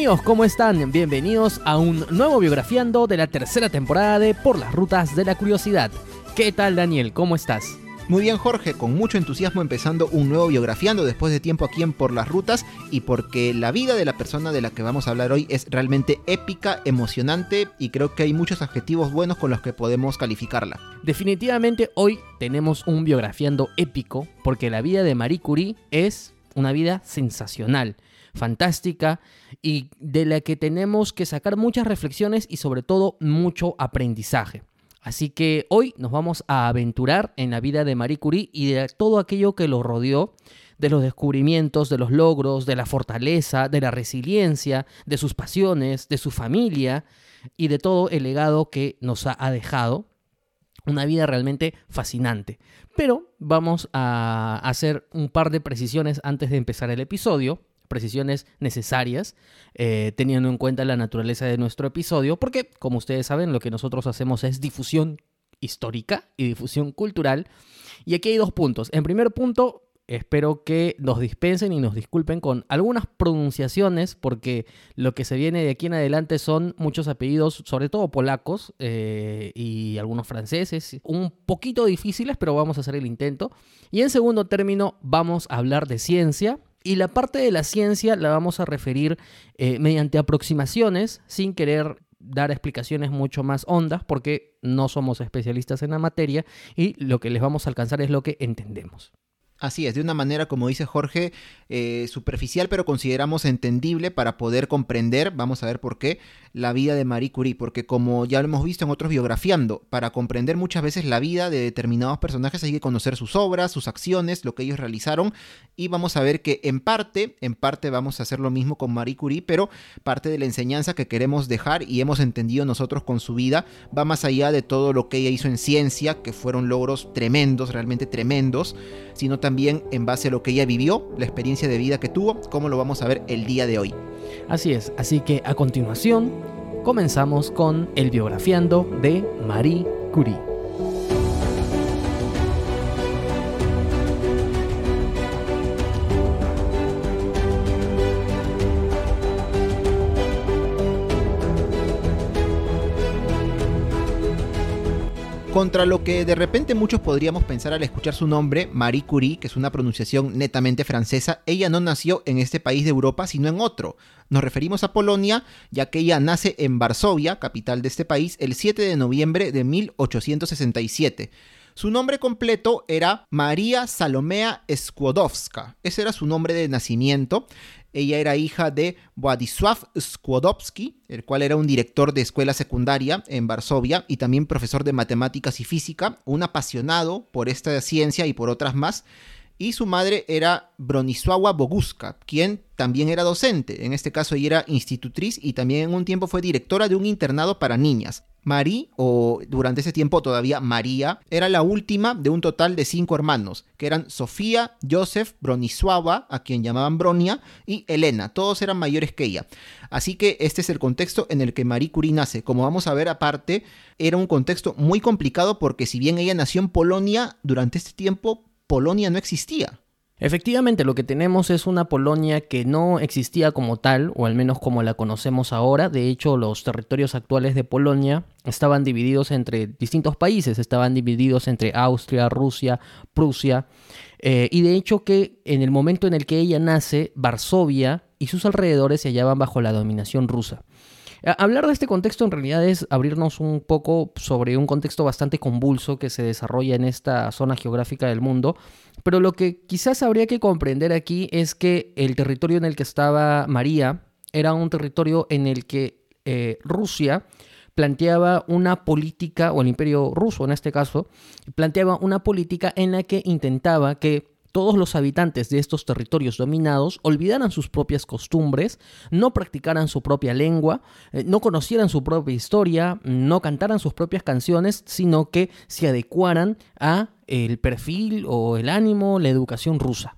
Amigos, ¿cómo están? Bienvenidos a un nuevo biografiando de la tercera temporada de Por las Rutas de la Curiosidad. ¿Qué tal Daniel? ¿Cómo estás? Muy bien Jorge, con mucho entusiasmo empezando un nuevo biografiando después de tiempo aquí en Por las Rutas y porque la vida de la persona de la que vamos a hablar hoy es realmente épica, emocionante y creo que hay muchos adjetivos buenos con los que podemos calificarla. Definitivamente hoy tenemos un biografiando épico porque la vida de Marie Curie es una vida sensacional fantástica y de la que tenemos que sacar muchas reflexiones y sobre todo mucho aprendizaje. Así que hoy nos vamos a aventurar en la vida de Marie Curie y de todo aquello que lo rodeó, de los descubrimientos, de los logros, de la fortaleza, de la resiliencia, de sus pasiones, de su familia y de todo el legado que nos ha dejado. Una vida realmente fascinante. Pero vamos a hacer un par de precisiones antes de empezar el episodio precisiones necesarias, eh, teniendo en cuenta la naturaleza de nuestro episodio, porque como ustedes saben, lo que nosotros hacemos es difusión histórica y difusión cultural. Y aquí hay dos puntos. En primer punto, espero que nos dispensen y nos disculpen con algunas pronunciaciones, porque lo que se viene de aquí en adelante son muchos apellidos, sobre todo polacos eh, y algunos franceses, un poquito difíciles, pero vamos a hacer el intento. Y en segundo término, vamos a hablar de ciencia y la parte de la ciencia la vamos a referir eh, mediante aproximaciones, sin querer dar explicaciones mucho más hondas, porque no somos especialistas en la materia y lo que les vamos a alcanzar es lo que entendemos. Así es, de una manera, como dice Jorge, eh, superficial, pero consideramos entendible para poder comprender, vamos a ver por qué, la vida de Marie Curie. Porque como ya lo hemos visto en otros biografiando, para comprender muchas veces la vida de determinados personajes hay que conocer sus obras, sus acciones, lo que ellos realizaron. Y vamos a ver que en parte, en parte vamos a hacer lo mismo con Marie Curie, pero parte de la enseñanza que queremos dejar y hemos entendido nosotros con su vida va más allá de todo lo que ella hizo en ciencia, que fueron logros tremendos, realmente tremendos, sino también en base a lo que ella vivió, la experiencia de vida que tuvo, como lo vamos a ver el día de hoy. Así es, así que a continuación comenzamos con el biografiando de Marie Curie. Contra lo que de repente muchos podríamos pensar al escuchar su nombre, Marie Curie, que es una pronunciación netamente francesa, ella no nació en este país de Europa, sino en otro. Nos referimos a Polonia, ya que ella nace en Varsovia, capital de este país, el 7 de noviembre de 1867. Su nombre completo era María Salomea Skłodowska. Ese era su nombre de nacimiento. Ella era hija de Władysław Skłodowski, el cual era un director de escuela secundaria en Varsovia y también profesor de matemáticas y física, un apasionado por esta ciencia y por otras más. Y su madre era Bronisława Boguska, quien también era docente. En este caso ella era institutriz y también en un tiempo fue directora de un internado para niñas. Marie, o durante ese tiempo todavía María, era la última de un total de cinco hermanos, que eran Sofía, Joseph, Bronisława, a quien llamaban Bronia, y Elena. Todos eran mayores que ella. Así que este es el contexto en el que Marie Curie nace. Como vamos a ver aparte, era un contexto muy complicado porque si bien ella nació en Polonia, durante este tiempo Polonia no existía. Efectivamente, lo que tenemos es una Polonia que no existía como tal, o al menos como la conocemos ahora. De hecho, los territorios actuales de Polonia estaban divididos entre distintos países, estaban divididos entre Austria, Rusia, Prusia. Eh, y de hecho que en el momento en el que ella nace, Varsovia y sus alrededores se hallaban bajo la dominación rusa. Hablar de este contexto en realidad es abrirnos un poco sobre un contexto bastante convulso que se desarrolla en esta zona geográfica del mundo, pero lo que quizás habría que comprender aquí es que el territorio en el que estaba María era un territorio en el que eh, Rusia planteaba una política, o el imperio ruso en este caso, planteaba una política en la que intentaba que todos los habitantes de estos territorios dominados olvidaran sus propias costumbres, no practicaran su propia lengua, eh, no conocieran su propia historia, no cantaran sus propias canciones, sino que se adecuaran a el perfil o el ánimo, la educación rusa.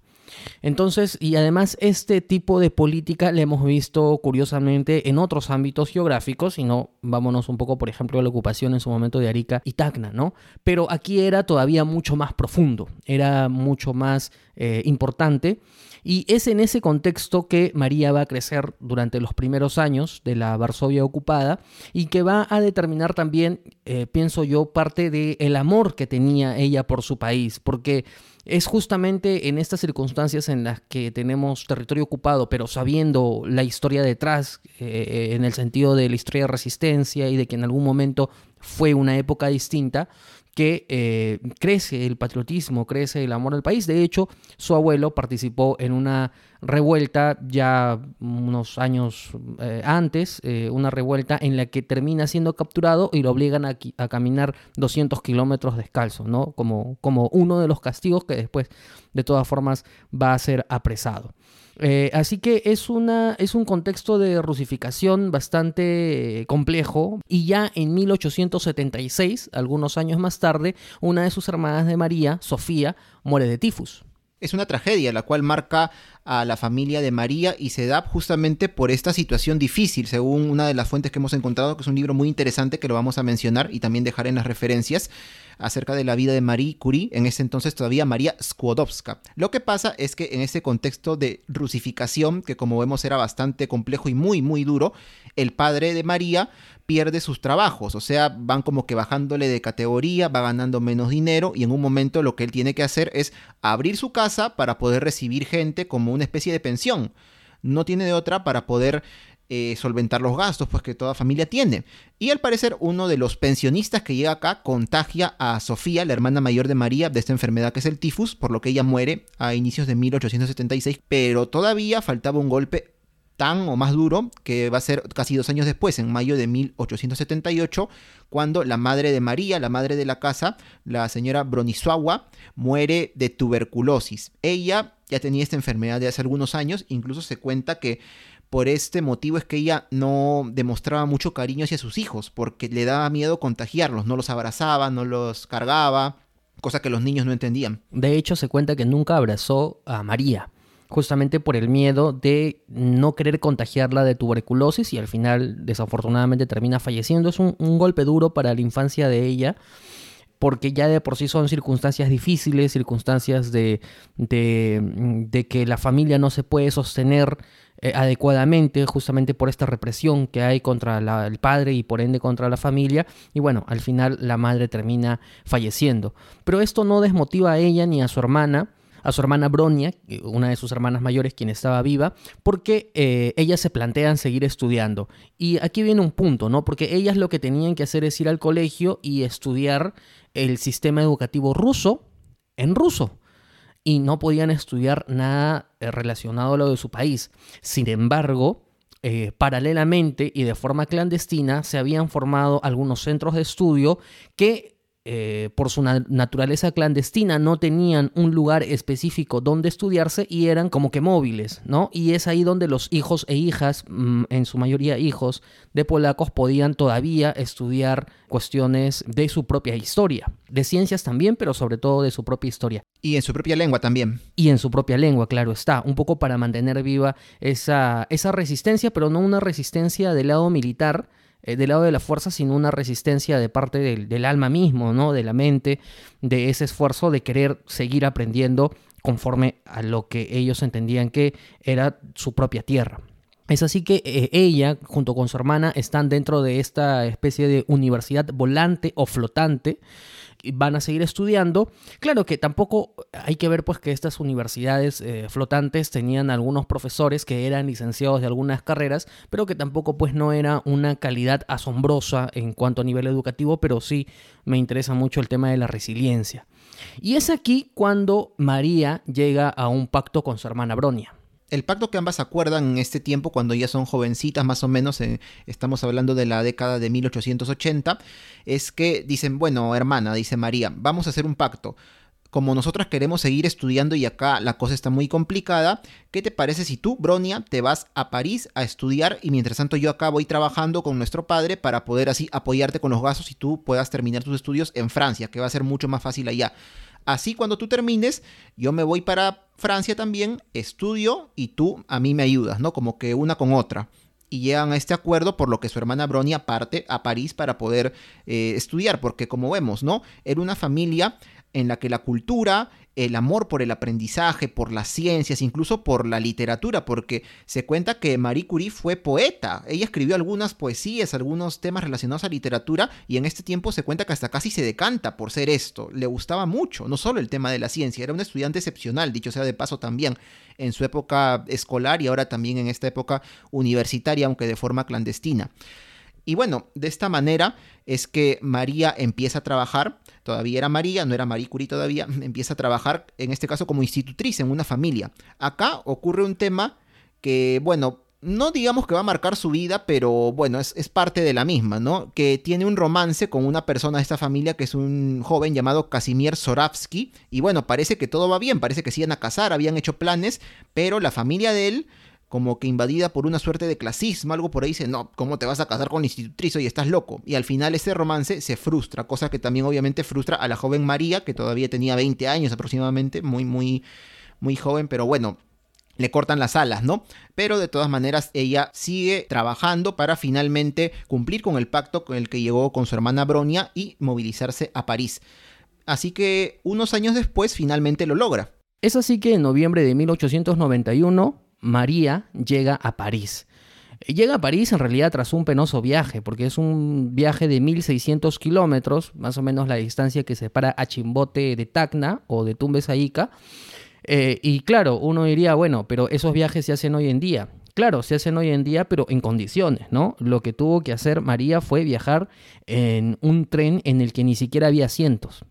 Entonces, y además este tipo de política la hemos visto curiosamente en otros ámbitos geográficos, y no vámonos un poco, por ejemplo, a la ocupación en su momento de Arica y Tacna, ¿no? Pero aquí era todavía mucho más profundo, era mucho más eh, importante. Y es en ese contexto que María va a crecer durante los primeros años de la Varsovia ocupada y que va a determinar también, eh, pienso yo, parte del amor que tenía ella por su país, porque es justamente en estas circunstancias en las que tenemos territorio ocupado, pero sabiendo la historia detrás, eh, en el sentido de la historia de resistencia y de que en algún momento fue una época distinta, que eh, crece el patriotismo, crece el amor al país. De hecho, su abuelo participó en una revuelta ya unos años eh, antes, eh, una revuelta en la que termina siendo capturado y lo obligan a, a caminar 200 kilómetros descalzo, ¿no? Como, como uno de los castigos que después, de todas formas, va a ser apresado. Eh, así que es, una, es un contexto de rusificación bastante complejo y ya en 1876, algunos años más tarde, una de sus hermanas de María, Sofía, muere de tifus. Es una tragedia la cual marca a la familia de María y se da justamente por esta situación difícil, según una de las fuentes que hemos encontrado, que es un libro muy interesante que lo vamos a mencionar y también dejar en las referencias acerca de la vida de Marie Curie, en ese entonces todavía María Skłodowska. Lo que pasa es que en ese contexto de rusificación, que como vemos era bastante complejo y muy, muy duro, el padre de María pierde sus trabajos, o sea, van como que bajándole de categoría, va ganando menos dinero y en un momento lo que él tiene que hacer es abrir su casa para poder recibir gente como una especie de pensión. No tiene de otra para poder eh, solventar los gastos, pues que toda familia tiene. Y al parecer uno de los pensionistas que llega acá contagia a Sofía, la hermana mayor de María, de esta enfermedad que es el tifus, por lo que ella muere a inicios de 1876, pero todavía faltaba un golpe tan o más duro que va a ser casi dos años después, en mayo de 1878, cuando la madre de María, la madre de la casa, la señora Bronisława, muere de tuberculosis. Ella ya tenía esta enfermedad de hace algunos años, incluso se cuenta que por este motivo es que ella no demostraba mucho cariño hacia sus hijos, porque le daba miedo contagiarlos, no los abrazaba, no los cargaba, cosa que los niños no entendían. De hecho, se cuenta que nunca abrazó a María, justamente por el miedo de no querer contagiarla de tuberculosis y al final desafortunadamente termina falleciendo. Es un, golpe duro para la infancia de ella porque ya de por sí son circunstancias difíciles, circunstancias de, de que la familia no se puede sostener eh, adecuadamente justamente por esta represión que hay contra el padre y por ende contra la familia y bueno, al final la madre termina falleciendo. Pero esto no desmotiva a ella ni a su hermana a su hermana Bronia, una de sus hermanas mayores, quien estaba viva, porque eh, ellas se plantean seguir estudiando. Y aquí viene un punto, ¿no? Porque ellas lo que tenían que hacer es ir al colegio y estudiar el sistema educativo ruso en ruso y no podían estudiar nada eh, relacionado a lo de su país. Sin embargo, eh, paralelamente y de forma clandestina se habían formado algunos centros de estudio que eh, por su naturaleza clandestina no tenían un lugar específico donde estudiarse y eran como que móviles, ¿no? Y es ahí donde los hijos e hijas, mm, en su mayoría hijos de polacos, podían todavía estudiar cuestiones de su propia historia, de ciencias también, pero sobre todo de su propia historia. Y en su propia lengua también. Y en su propia lengua, claro está, un poco para mantener viva esa, esa resistencia, pero no una resistencia del lado militar, eh, del lado de la fuerza, sino una resistencia de parte del, alma mismo, ¿no? De la mente, de ese esfuerzo de querer seguir aprendiendo conforme a lo que ellos entendían que era su propia tierra. Es así que eh, ella, junto con su hermana, están dentro de esta especie de universidad volante o flotante van a seguir estudiando. Claro que tampoco hay que ver pues que estas universidades eh, flotantes tenían algunos profesores que eran licenciados de algunas carreras, pero que tampoco pues no era una calidad asombrosa en cuanto a nivel educativo, pero sí me interesa mucho el tema de la resiliencia. Y es aquí cuando María llega a un pacto con su hermana Bronia el pacto que ambas acuerdan en este tiempo, cuando ya son jovencitas, más o menos, eh, estamos hablando de la década de 1880, es que dicen, bueno, hermana, dice María, vamos a hacer un pacto. Como nosotras queremos seguir estudiando y acá la cosa está muy complicada, ¿qué te parece si tú, Bronia, te vas a París a estudiar y mientras tanto yo acá voy trabajando con nuestro padre para poder así apoyarte con los gastos y tú puedas terminar tus estudios en Francia, que va a ser mucho más fácil allá? Así cuando tú termines, yo me voy para Francia también, estudio y tú a mí me ayudas, ¿no? Como que una con otra. Y llegan a este acuerdo por lo que su hermana Bronia parte a París para poder eh, estudiar, porque como vemos, ¿no? Era una familia en la que la cultura, el amor por el aprendizaje, por las ciencias, incluso por la literatura, porque se cuenta que Marie Curie fue poeta. Ella escribió algunas poesías, algunos temas relacionados a literatura, y en este tiempo se cuenta que hasta casi se decanta por ser esto. Le gustaba mucho, no solo el tema de la ciencia, era un estudiante excepcional, dicho sea de paso también, en su época escolar y ahora también en esta época universitaria, aunque de forma clandestina. Y bueno, de esta manera es que María empieza a trabajar, todavía era María, no era Marie Curie todavía, empieza a trabajar en este caso como institutriz en una familia. Acá ocurre un tema que, bueno, no digamos que va a marcar su vida, pero bueno, es, parte de la misma, ¿no? Que tiene un romance con una persona de esta familia que es un joven llamado Casimir Zoravsky. Y bueno, parece que todo va bien, parece que se iban a casar, habían hecho planes, pero la familia de él como que invadida por una suerte de clasismo, algo por ahí dice, no, ¿cómo te vas a casar con la institutriz? y estás loco. Y al final ese romance se frustra, cosa que también obviamente frustra a la joven María, que todavía tenía 20 años aproximadamente, muy, muy, muy joven, pero bueno, le cortan las alas, ¿no? Pero de todas maneras ella sigue trabajando para finalmente cumplir con el pacto con el que llegó con su hermana Bronia y movilizarse a París. Así que unos años después finalmente lo logra. Es así que en noviembre de 1891 María llega a París. Llega a París en realidad tras un penoso viaje, porque es un viaje de 1600 kilómetros, más o menos la distancia que separa a Chimbote de Tacna o de Tumbes a Ica. Eh, y claro, uno diría, bueno, pero esos viajes se hacen hoy en día. Claro, se hacen hoy en día, pero en condiciones, ¿no? Lo que tuvo que hacer María fue viajar en un tren en el que ni siquiera había asientos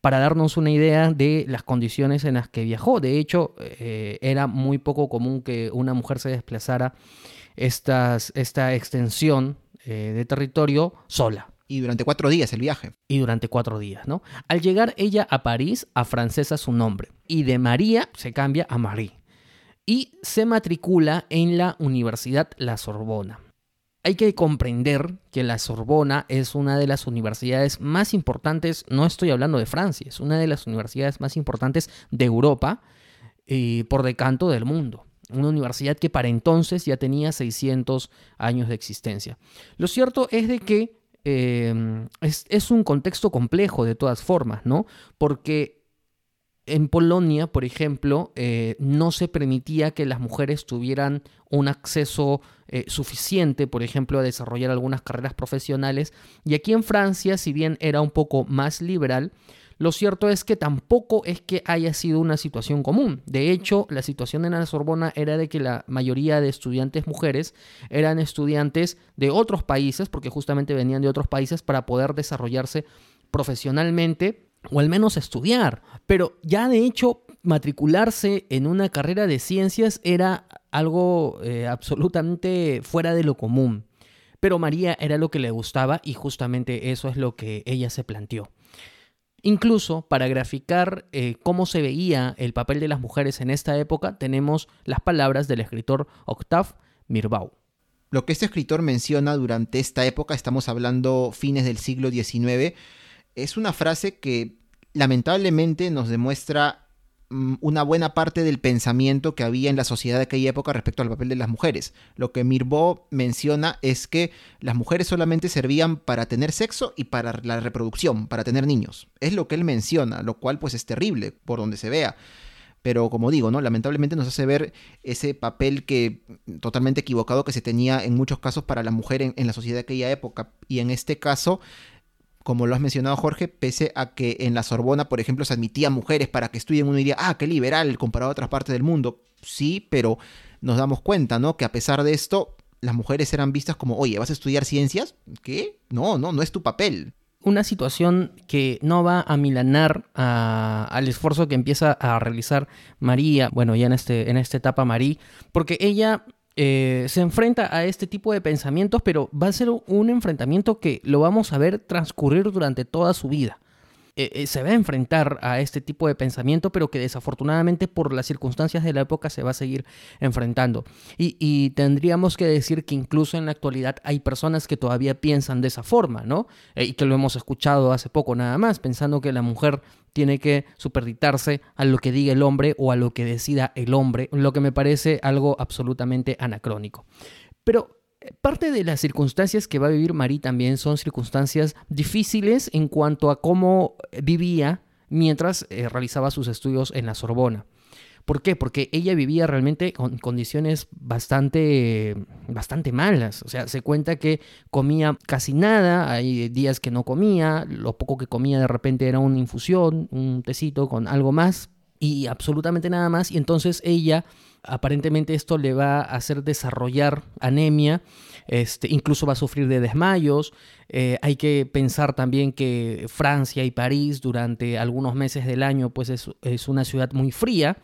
para darnos una idea de las condiciones en las que viajó. De hecho, eh, era muy poco común que una mujer se desplazara estas, esta extensión eh, de territorio sola. Y durante cuatro días el viaje. Y durante cuatro días, ¿no? Al llegar ella a París, a francesa su nombre. Y de María se cambia a Marie. Y se matricula en la Universidad La Sorbona hay que comprender que la Sorbona es una de las universidades más importantes, no estoy hablando de Francia, es una de las universidades más importantes de Europa y por decanto del mundo. Una universidad que para entonces ya tenía 600 años de existencia. Lo cierto es de que eh, es, es un contexto complejo de todas formas, ¿no? Porque en Polonia, por ejemplo, eh, no se permitía que las mujeres tuvieran un acceso eh, suficiente, por ejemplo, a desarrollar algunas carreras profesionales. Y aquí en Francia, si bien era un poco más liberal, lo cierto es que tampoco es que haya sido una situación común. De hecho, la situación en la Sorbona era de que la mayoría de estudiantes mujeres eran estudiantes de otros países, porque justamente venían de otros países para poder desarrollarse profesionalmente o al menos estudiar. Pero ya de hecho matricularse en una carrera de ciencias era algo eh, absolutamente fuera de lo común. Pero María era lo que le gustaba y justamente eso es lo que ella se planteó. Incluso para graficar eh, cómo se veía el papel de las mujeres en esta época, tenemos las palabras del escritor Octave Mirbeau. Lo que este escritor menciona durante esta época, estamos hablando fines del siglo XIX, es una frase que lamentablemente nos demuestra mm, una buena parte del pensamiento que había en la sociedad de aquella época respecto al papel de las mujeres. Lo que Mirbeau menciona es que las mujeres solamente servían para tener sexo y para la reproducción, para tener niños. Es lo que él menciona, lo cual pues es terrible por donde se vea. Pero como digo, ¿no? Lamentablemente nos hace ver ese papel que totalmente equivocado que se tenía en muchos casos para la mujer en, en la sociedad de aquella época. Y en este caso, como lo has mencionado Jorge, pese a que en la Sorbona, por ejemplo, se admitía mujeres para que estudien, uno diría, ah, qué liberal comparado a otras partes del mundo. Sí, pero nos damos cuenta, ¿no? Que a pesar de esto, las mujeres eran vistas como, oye, ¿vas a estudiar ciencias? ¿Qué? No, no, no es tu papel. Una situación que no va a milanar al esfuerzo que empieza a realizar María, bueno, ya en, este, en esta etapa María, porque ella eh, se enfrenta a este tipo de pensamientos, pero va a ser un enfrentamiento que lo vamos a ver transcurrir durante toda su vida. Eh, eh, se va a enfrentar a este tipo de pensamiento, pero que desafortunadamente por las circunstancias de la época se va a seguir enfrentando. Y, tendríamos que decir que incluso en la actualidad hay personas que todavía piensan de esa forma, ¿no? Y que lo hemos escuchado hace poco nada más, pensando que la mujer tiene que superditarse a lo que diga el hombre o a lo que decida el hombre, lo que me parece algo absolutamente anacrónico. Pero Parte de las circunstancias que va a vivir Marie también son circunstancias difíciles en cuanto a cómo vivía mientras eh, realizaba sus estudios en la Sorbona. ¿Por qué? Porque ella vivía realmente con condiciones bastante, bastante malas. O sea, se cuenta que comía casi nada, hay días que no comía, lo poco que comía de repente era una infusión, un tecito con algo más y absolutamente nada más. Y entonces ella, aparentemente esto le va a hacer desarrollar anemia este, incluso va a sufrir de desmayos. Eh, hay que pensar también que Francia y París durante algunos meses del año pues es, una ciudad muy fría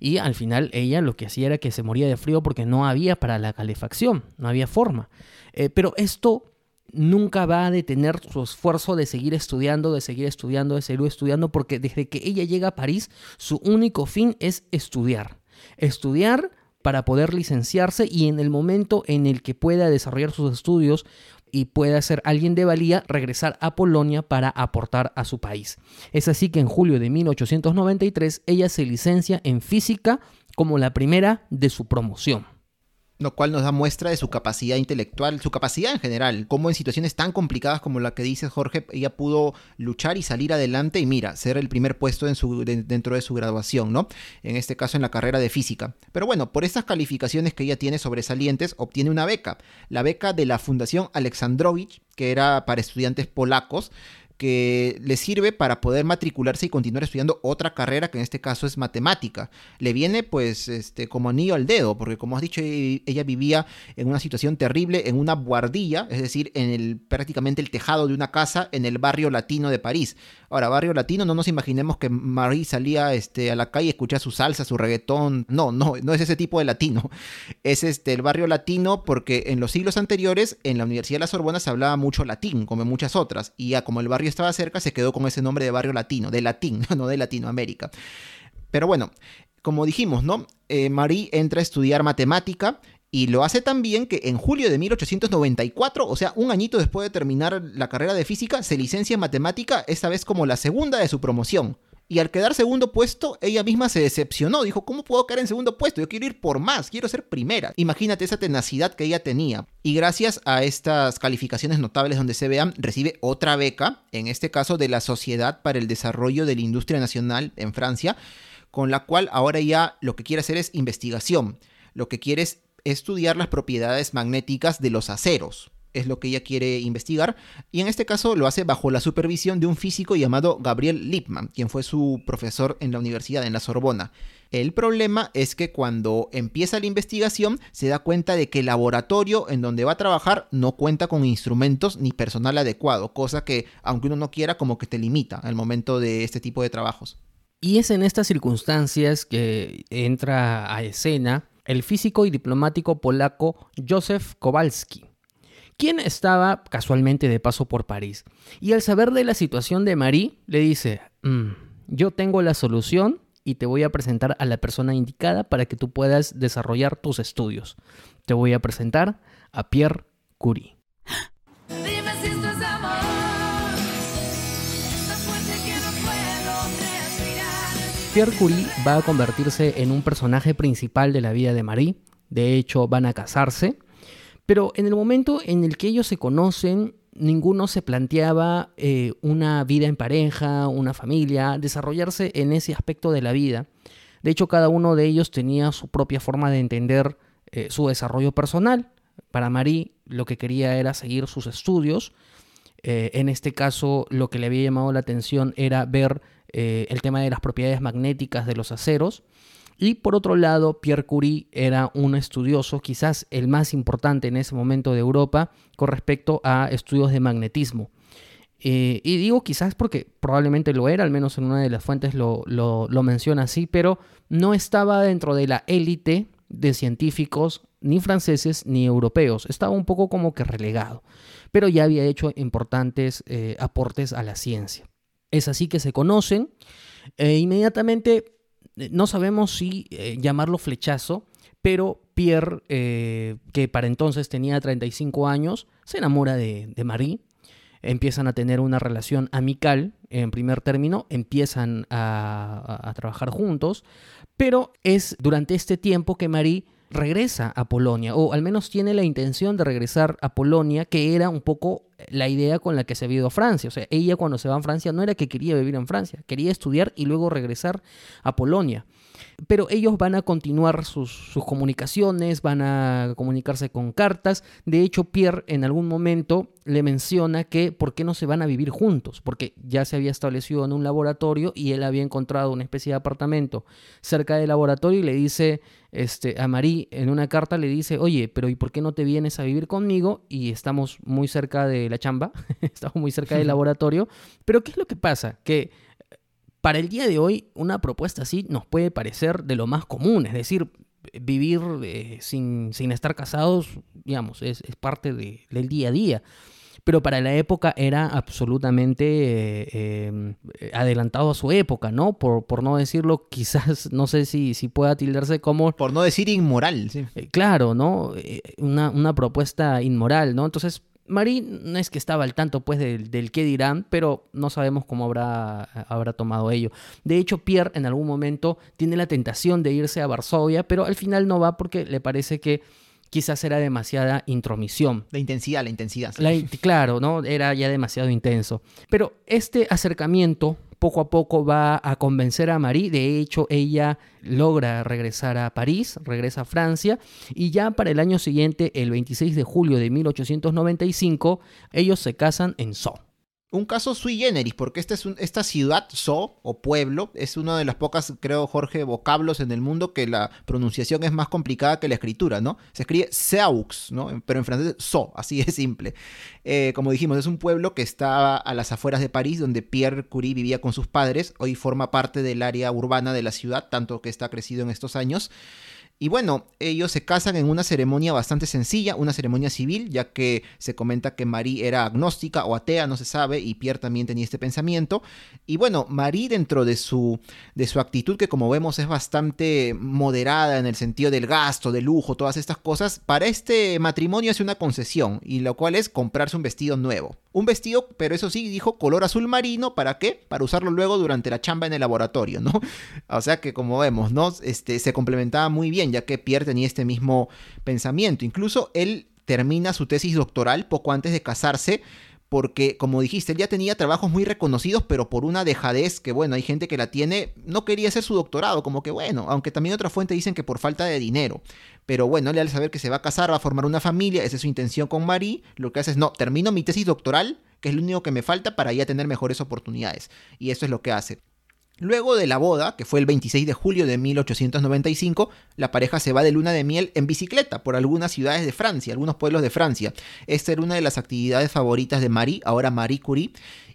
y al final ella lo que hacía era que se moría de frío porque no había para la calefacción, no había forma. Eh, pero esto nunca va a detener su esfuerzo de seguir estudiando, de seguir estudiando, de seguir estudiando, porque desde que ella llega a París, su único fin es estudiar. Estudiar para poder licenciarse y en el momento en el que pueda desarrollar sus estudios y pueda ser alguien de valía, regresar a Polonia para aportar a su país. Es así que en julio de 1893 ella se licencia en física como la primera de su promoción lo cual nos da muestra de su capacidad intelectual, su capacidad en general, como en situaciones tan complicadas como la que dice Jorge, ella pudo luchar y salir adelante y mira, ser el primer puesto dentro de su graduación, ¿no? En este caso en la carrera de física. Pero bueno, por estas calificaciones que ella tiene sobresalientes, obtiene una beca, la beca de la Fundación Aleksandrovich, que era para estudiantes polacos, que le sirve para poder matricularse y continuar estudiando otra carrera que en este caso es matemática. Le viene pues este como anillo al dedo, porque como has dicho e-, ella vivía en una situación terrible en una buhardilla, es decir, en el prácticamente el tejado de una casa en el barrio latino de París. Ahora, barrio latino, no nos imaginemos que Marie salía este, a la calle escuchaba su salsa, su reggaetón. No, no, no es ese tipo de latino. Es este, el barrio latino porque en los siglos anteriores en la Universidad de la Sorbona se hablaba mucho latín, como en muchas otras. Y ya como el barrio estaba cerca, se quedó con ese nombre de barrio latino, de latín, no de Latinoamérica. Pero bueno, como dijimos, ¿no? Eh, Marie entra a estudiar matemática y lo hace también que en julio de 1894, o sea, un añito después de terminar la carrera de física, se licencia en matemática, esta vez como la segunda de su promoción. Y al quedar segundo puesto, ella misma se decepcionó. Dijo, ¿cómo puedo quedar en segundo puesto? Yo quiero ir por más, quiero ser primera. Imagínate esa tenacidad que ella tenía. Y gracias a estas calificaciones notables donde se vean, recibe otra beca, en este caso de la Sociedad para el Desarrollo de la Industria Nacional en Francia, con la cual ahora ya lo que quiere hacer es investigación. Lo que quiere es estudiar las propiedades magnéticas de los aceros. Es lo que ella quiere investigar. Y en este caso lo hace bajo la supervisión de un físico llamado Gabriel Lippmann, quien fue su profesor en la universidad, en la Sorbona. El problema es que cuando empieza la investigación se da cuenta de que el laboratorio en donde va a trabajar no cuenta con instrumentos ni personal adecuado, cosa que aunque uno no quiera como que te limita al momento de este tipo de trabajos. Y es en estas circunstancias que entra a escena el físico y diplomático polaco Józef Kowalski, quien estaba casualmente de paso por París. Y al saber de la situación de Marie, le dice, mm, yo tengo la solución y te voy a presentar a la persona indicada para que tú puedas desarrollar tus estudios. Te voy a presentar a Pierre Curie. Pierre Curie va a convertirse en un personaje principal de la vida de Marie. De hecho, van a casarse. Pero en el momento en el que ellos se conocen, ninguno se planteaba eh, una vida en pareja, una familia, desarrollarse en ese aspecto de la vida. De hecho, cada uno de ellos tenía su propia forma de entender eh, su desarrollo personal. Para Marie lo que quería era seguir sus estudios. Eh, en este caso, lo que le había llamado la atención era ver el tema de las propiedades magnéticas de los aceros. Y por otro lado, Pierre Curie era un estudioso, quizás el más importante en ese momento de Europa, con respecto a estudios de magnetismo. Eh, y digo quizás porque probablemente lo era, al menos en una de las fuentes lo, menciona así, pero no estaba dentro de la élite de científicos ni franceses ni europeos. Estaba un poco como que relegado, pero ya había hecho importantes eh, aportes a la ciencia. Es así que se conocen. E inmediatamente, eh, no sabemos si eh, llamarlo flechazo, pero Pierre, eh, que para entonces tenía 35 años, se enamora de, Marie. Empiezan a tener una relación amical en primer término, empiezan a, trabajar juntos, pero es durante este tiempo que Marie regresa a Polonia, o al menos tiene la intención de regresar a Polonia, que era un poco la idea con la que se había ido a Francia. O sea, ella cuando se va a Francia no era que quería vivir en Francia, quería estudiar y luego regresar a Polonia. Pero ellos van a continuar sus, comunicaciones, van a comunicarse con cartas. De hecho, Pierre en algún momento le menciona que por qué no se van a vivir juntos, porque ya se había establecido en un laboratorio y él había encontrado una especie de apartamento cerca del laboratorio y le dice este, a Marie en una carta, le dice, oye, pero ¿y por qué no te vienes a vivir conmigo? Y estamos muy cerca de la chamba, estamos muy cerca del laboratorio. Pero ¿qué es lo que pasa? Que para el día de hoy, una propuesta así nos puede parecer de lo más común, es decir, vivir eh, sin, estar casados, digamos, es, parte del día a día. Pero para la época era absolutamente eh, em, adelantado a su época, ¿no? Por, por no decirlo, quizás, no sé si, si pueda tildarse como... Por no decir inmoral, sí. Eh, claro, ¿no? Una, una propuesta inmoral, ¿no? Entonces, Marie no es que estaba al tanto pues del, del, qué dirán, pero no sabemos cómo habrá, habrá tomado ello. De hecho, Pierre en algún momento tiene la tentación de irse a Varsovia, pero al final no va porque le parece que quizás era demasiada intromisión. La intensidad, la intensidad. claro, ¿no? Era ya demasiado intenso. Pero este acercamiento poco a poco va a convencer a Marie. De hecho, ella logra regresar a París, regresa a Francia, y ya para el año siguiente, el 26 de julio de 1895, ellos se casan en Sceaux un caso sui generis, porque esta, es esta ciudad, So, o pueblo, es una de las pocas, creo, Jorge, vocablos en el mundo que la pronunciación es más complicada que la escritura, ¿no? Se escribe Seux, ¿no? Pero en francés, So, así de simple. Eh, como dijimos, es un pueblo que está a las afueras de París, donde Pierre Curie vivía con sus padres, hoy forma parte del área urbana de la ciudad, tanto que está crecido en estos años. Y bueno, ellos se casan en una ceremonia bastante sencilla, una ceremonia civil, ya que se comenta que Marie era agnóstica o atea, no se sabe, y Pierre también tenía este pensamiento. Y bueno, Marie dentro de su, de su actitud, que como vemos es bastante moderada en el sentido del gasto, del lujo, todas estas cosas, para este matrimonio hace una concesión, y lo cual es comprarse un vestido nuevo. Un vestido, pero eso sí, dijo color azul marino, ¿para qué? Para usarlo luego durante la chamba en el laboratorio, ¿no? O sea que como vemos, ¿no? Este, se complementaba muy bien ya que Pierre tenía este mismo pensamiento. Incluso él termina su tesis doctoral poco antes de casarse, porque como dijiste, él ya tenía trabajos muy reconocidos, pero por una dejadez que bueno, hay gente que la tiene, no quería hacer su doctorado, como que bueno, aunque también otra fuente dicen que por falta de dinero. Pero bueno, él al saber que se va a casar, va a formar una familia, esa es su intención con Marie, lo que hace es, no, termino mi tesis doctoral, que es lo único que me falta para ya tener mejores oportunidades. Y eso es lo que hace. Luego de la boda, que fue el 26 de julio de 1895, la pareja se va de luna de miel en bicicleta por algunas ciudades de Francia, algunos pueblos de Francia. Esta era una de las actividades favoritas de Marie, ahora Marie Curie.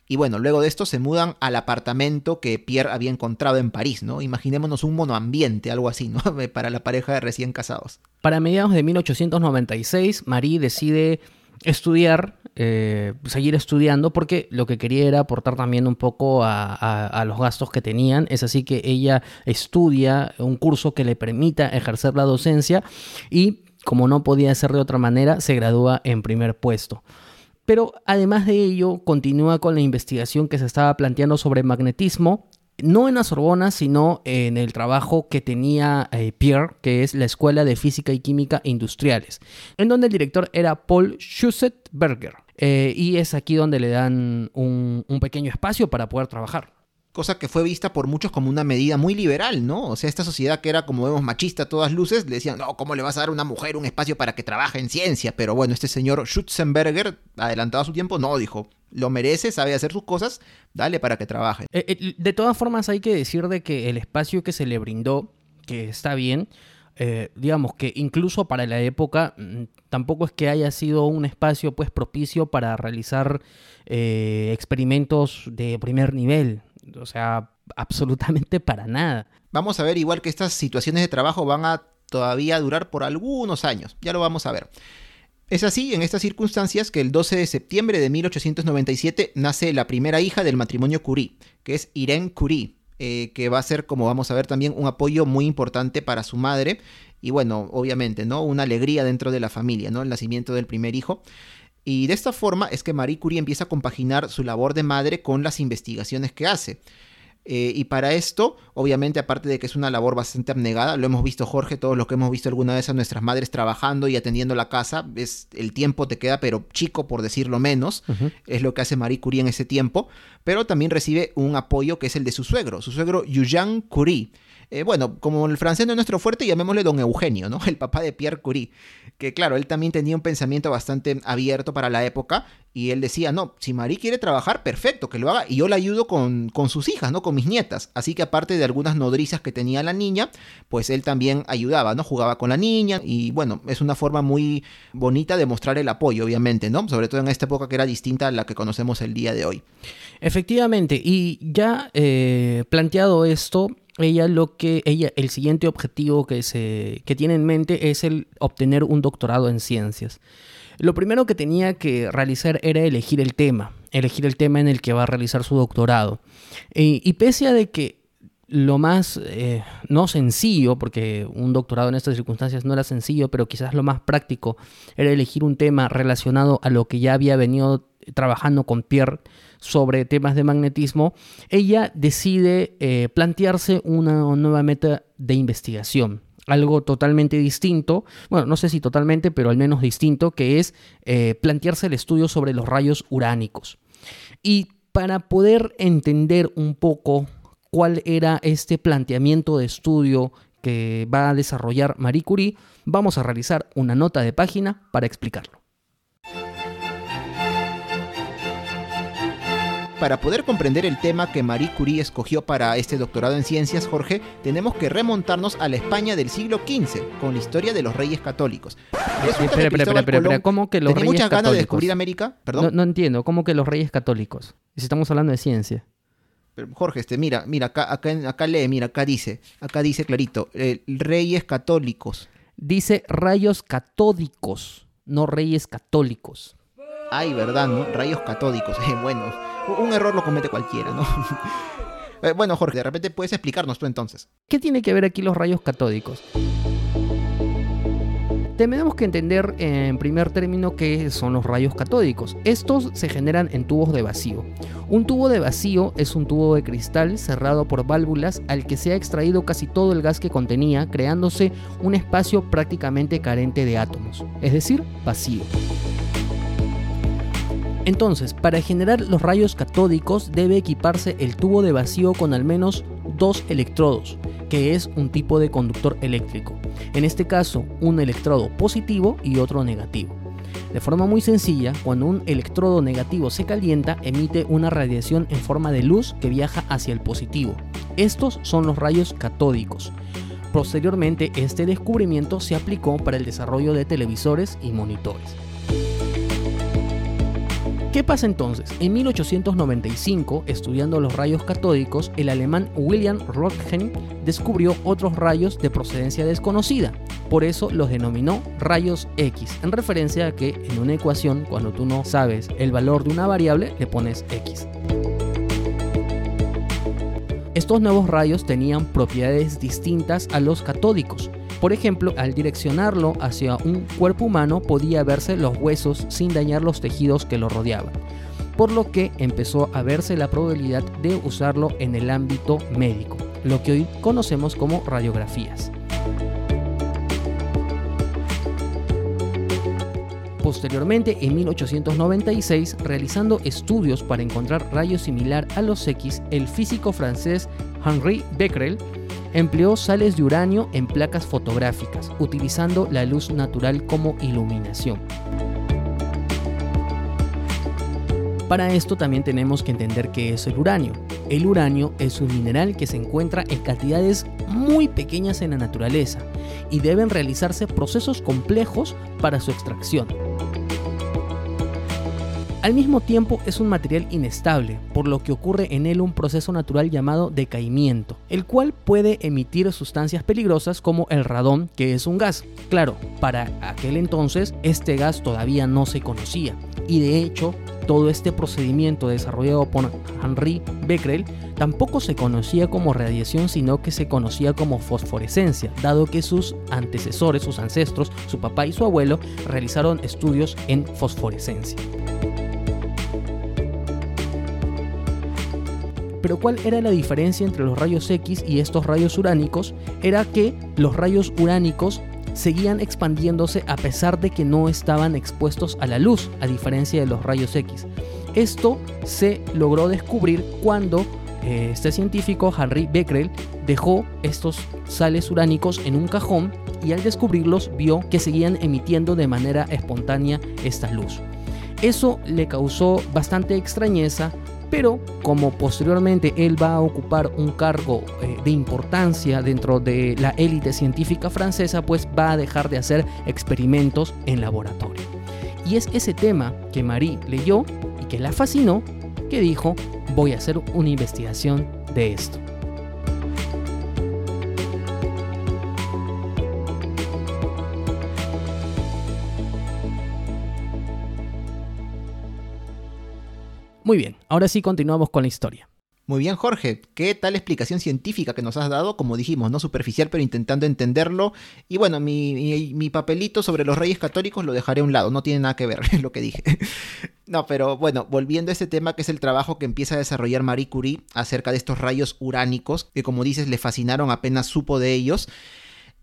Y bueno, luego de esto se mudan al apartamento que Pierre había encontrado en París, ¿no? Imaginémonos un monoambiente, algo así, ¿no? Para la pareja de recién casados. Para mediados de 1896, Marie decide estudiar, eh, seguir estudiando, porque lo que quería era aportar también un poco a, los gastos que tenían. Es así que ella estudia un curso que le permita ejercer la docencia y, como no podía ser de otra manera, se gradúa en primer puesto. Pero además de ello, continúa con la investigación que se estaba planteando sobre magnetismo no en la Sorbona, sino en el trabajo que tenía eh, Pierre, que es la Escuela de Física y Química Industriales, en donde el director era Paul Schussetberger. Eh, y es aquí donde le dan un pequeño espacio para poder trabajar cosa que fue vista por muchos como una medida muy liberal, ¿no? O sea, esta sociedad que era, como vemos, machista a todas luces, le decían, no, ¿cómo le vas a dar a una mujer un espacio para que trabaje en ciencia? Pero bueno, este señor Schutzenberger, adelantado a su tiempo, no, dijo, lo merece, sabe hacer sus cosas, dale para que trabaje. Eh, eh, de todas formas, hay que decir de que el espacio que se le brindó, que está bien, eh, digamos que incluso para la época mm, tampoco es que haya sido un espacio pues propicio para realizar experimentos de primer nivel o sea, absolutamente para nada. Vamos a ver igual que estas situaciones de trabajo van a todavía durar por algunos años, ya lo vamos a ver. Es así, en estas circunstancias, que el 12 de septiembre de 1897 nace la primera hija del matrimonio Curie, que es Irene Curie, eh, que va a ser, como vamos a ver también, un apoyo muy importante para su madre y bueno, obviamente, ¿no? Una alegría dentro de la familia, ¿no? El nacimiento del primer hijo. Y de esta forma es que Marie Curie empieza a compaginar su labor de madre con las investigaciones que hace. Eh, y para esto, obviamente, aparte de que es una labor bastante abnegada, lo hemos visto Jorge, todos los que hemos visto alguna vez a nuestras madres trabajando y atendiendo la casa, es, el tiempo te queda pero chico, por decirlo menos, es lo que hace Marie Curie en ese tiempo, pero también recibe un apoyo que es el de su suegro, su suegro Yuyan Curie eh, bueno, como el francés no es nuestro fuerte, llamémosle don Eugenio, ¿no? El papá de Pierre Curie. Que claro, él también tenía un pensamiento bastante abierto para la época y él decía, no, si Marie quiere trabajar, perfecto, que lo haga y yo la ayudo con, con sus hijas, ¿no? Con mis nietas. Así que aparte de algunas nodrizas que tenía la niña, pues él también ayudaba, ¿no? Jugaba con la niña y bueno, es una forma muy bonita de mostrar el apoyo, obviamente, ¿no? Sobre todo en esta época que era distinta a la que conocemos el día de hoy. Efectivamente, y ya eh, planteado esto, ella lo que ella el siguiente objetivo que se que tiene en mente es el obtener un doctorado en ciencias. Lo primero que tenía que realizar era elegir el tema, elegir el tema en el que va a realizar su doctorado. Y, pese a de que lo más, eh, no sencillo, porque un doctorado en estas circunstancias no era sencillo, pero quizás lo más práctico era elegir un tema relacionado a lo que ya había venido trabajando con Pierre sobre temas de magnetismo, ella decide eh, plantearse una nueva meta de investigación. Algo totalmente distinto, bueno, no sé si totalmente, pero al menos distinto, que es eh, plantearse el estudio sobre los rayos uránicos. Y para poder entender un poco cuál era este planteamiento de estudio que va a desarrollar Marie Curie, vamos a realizar una nota de página para explicarlo. Para poder comprender el tema que Marie Curie escogió para este doctorado en ciencias, Jorge, tenemos que remontarnos a la España del siglo XV, con la historia de los reyes católicos. Espera, espera, espera, ¿cómo que los reyes muchas ganas de descubrir América? ¿Perdón? No, entiendo, ¿cómo que los reyes católicos? Si estamos hablando de ciencia. Jorge, este, mira, mira, acá, acá, lee, mira, acá dice, acá dice clarito, reyes católicos. Dice rayos catódicos, no reyes católicos. Ay, ¿verdad? ¿no? Rayos catódicos. bueno, un error lo comete cualquiera, ¿no? Eh, bueno, Jorge, de repente puedes explicarnos tú entonces. ¿Qué tiene que ver aquí los rayos catódicos? Tenemos que entender en primer término qué son los rayos catódicos. Estos se generan en tubos de vacío. Un tubo de vacío es un tubo de cristal cerrado por válvulas al que se ha extraído casi todo el gas que contenía, creándose un espacio prácticamente carente de átomos, es decir, vacío. Entonces, para generar los rayos catódicos debe equiparse el tubo de vacío con al menos dos electrodos, que es un tipo de conductor eléctrico. En este caso, un electrodo positivo y otro negativo. De forma muy sencilla, cuando un electrodo negativo se calienta, emite una radiación en forma de luz que viaja hacia el positivo. Estos son los rayos catódicos. Posteriormente, este descubrimiento se aplicó para el desarrollo de televisores y monitores. ¿Qué pasa entonces? En 1895, estudiando los rayos catódicos, el alemán William Röntgen descubrió otros rayos de procedencia desconocida. Por eso los denominó rayos X, en referencia a que en una ecuación, cuando tú no sabes el valor de una variable, le pones X. Estos nuevos rayos tenían propiedades distintas a los catódicos. Por ejemplo, al direccionarlo hacia un cuerpo humano podía verse los huesos sin dañar los tejidos que lo rodeaban, por lo que empezó a verse la probabilidad de usarlo en el ámbito médico, lo que hoy conocemos como radiografías. Posteriormente, en 1896, realizando estudios para encontrar rayos similar a los X, el físico francés Henri Becquerel empleó sales de uranio en placas fotográficas, utilizando la luz natural como iluminación. Para esto también tenemos que entender qué es el uranio. El uranio es un mineral que se encuentra en cantidades muy pequeñas en la naturaleza y deben realizarse procesos complejos para su extracción. Al mismo tiempo es un material inestable, por lo que ocurre en él un proceso natural llamado decaimiento, el cual puede emitir sustancias peligrosas como el radón, que es un gas. Claro, para aquel entonces este gas todavía no se conocía, y de hecho todo este procedimiento desarrollado por Henri Becquerel tampoco se conocía como radiación, sino que se conocía como fosforescencia, dado que sus antecesores, sus ancestros, su papá y su abuelo realizaron estudios en fosforescencia. Pero ¿cuál era la diferencia entre los rayos X y estos rayos uránicos? Era que los rayos uránicos seguían expandiéndose a pesar de que no estaban expuestos a la luz, a diferencia de los rayos X. Esto se logró descubrir cuando eh, este científico, Henry Becquerel, dejó estos sales uránicos en un cajón y al descubrirlos vio que seguían emitiendo de manera espontánea esta luz. Eso le causó bastante extrañeza, pero como posteriormente él va a ocupar un cargo eh, de importancia dentro de la élite científica francesa, pues va a dejar de hacer experimentos en laboratorio. Y es ese tema que Marie leyó y que la fascinó, que dijo, voy a hacer una investigación de esto. Muy bien, ahora sí continuamos con la historia. Muy bien, Jorge. ¿Qué tal explicación científica que nos has dado? Como dijimos, no superficial, pero intentando entenderlo. Y bueno, mi, papelito sobre los reyes católicos lo dejaré a un lado, no tiene nada que ver, lo que dije. no, pero bueno, volviendo a este tema que es el trabajo que empieza a desarrollar Marie Curie acerca de estos rayos uránicos, que como dices le fascinaron apenas supo de ellos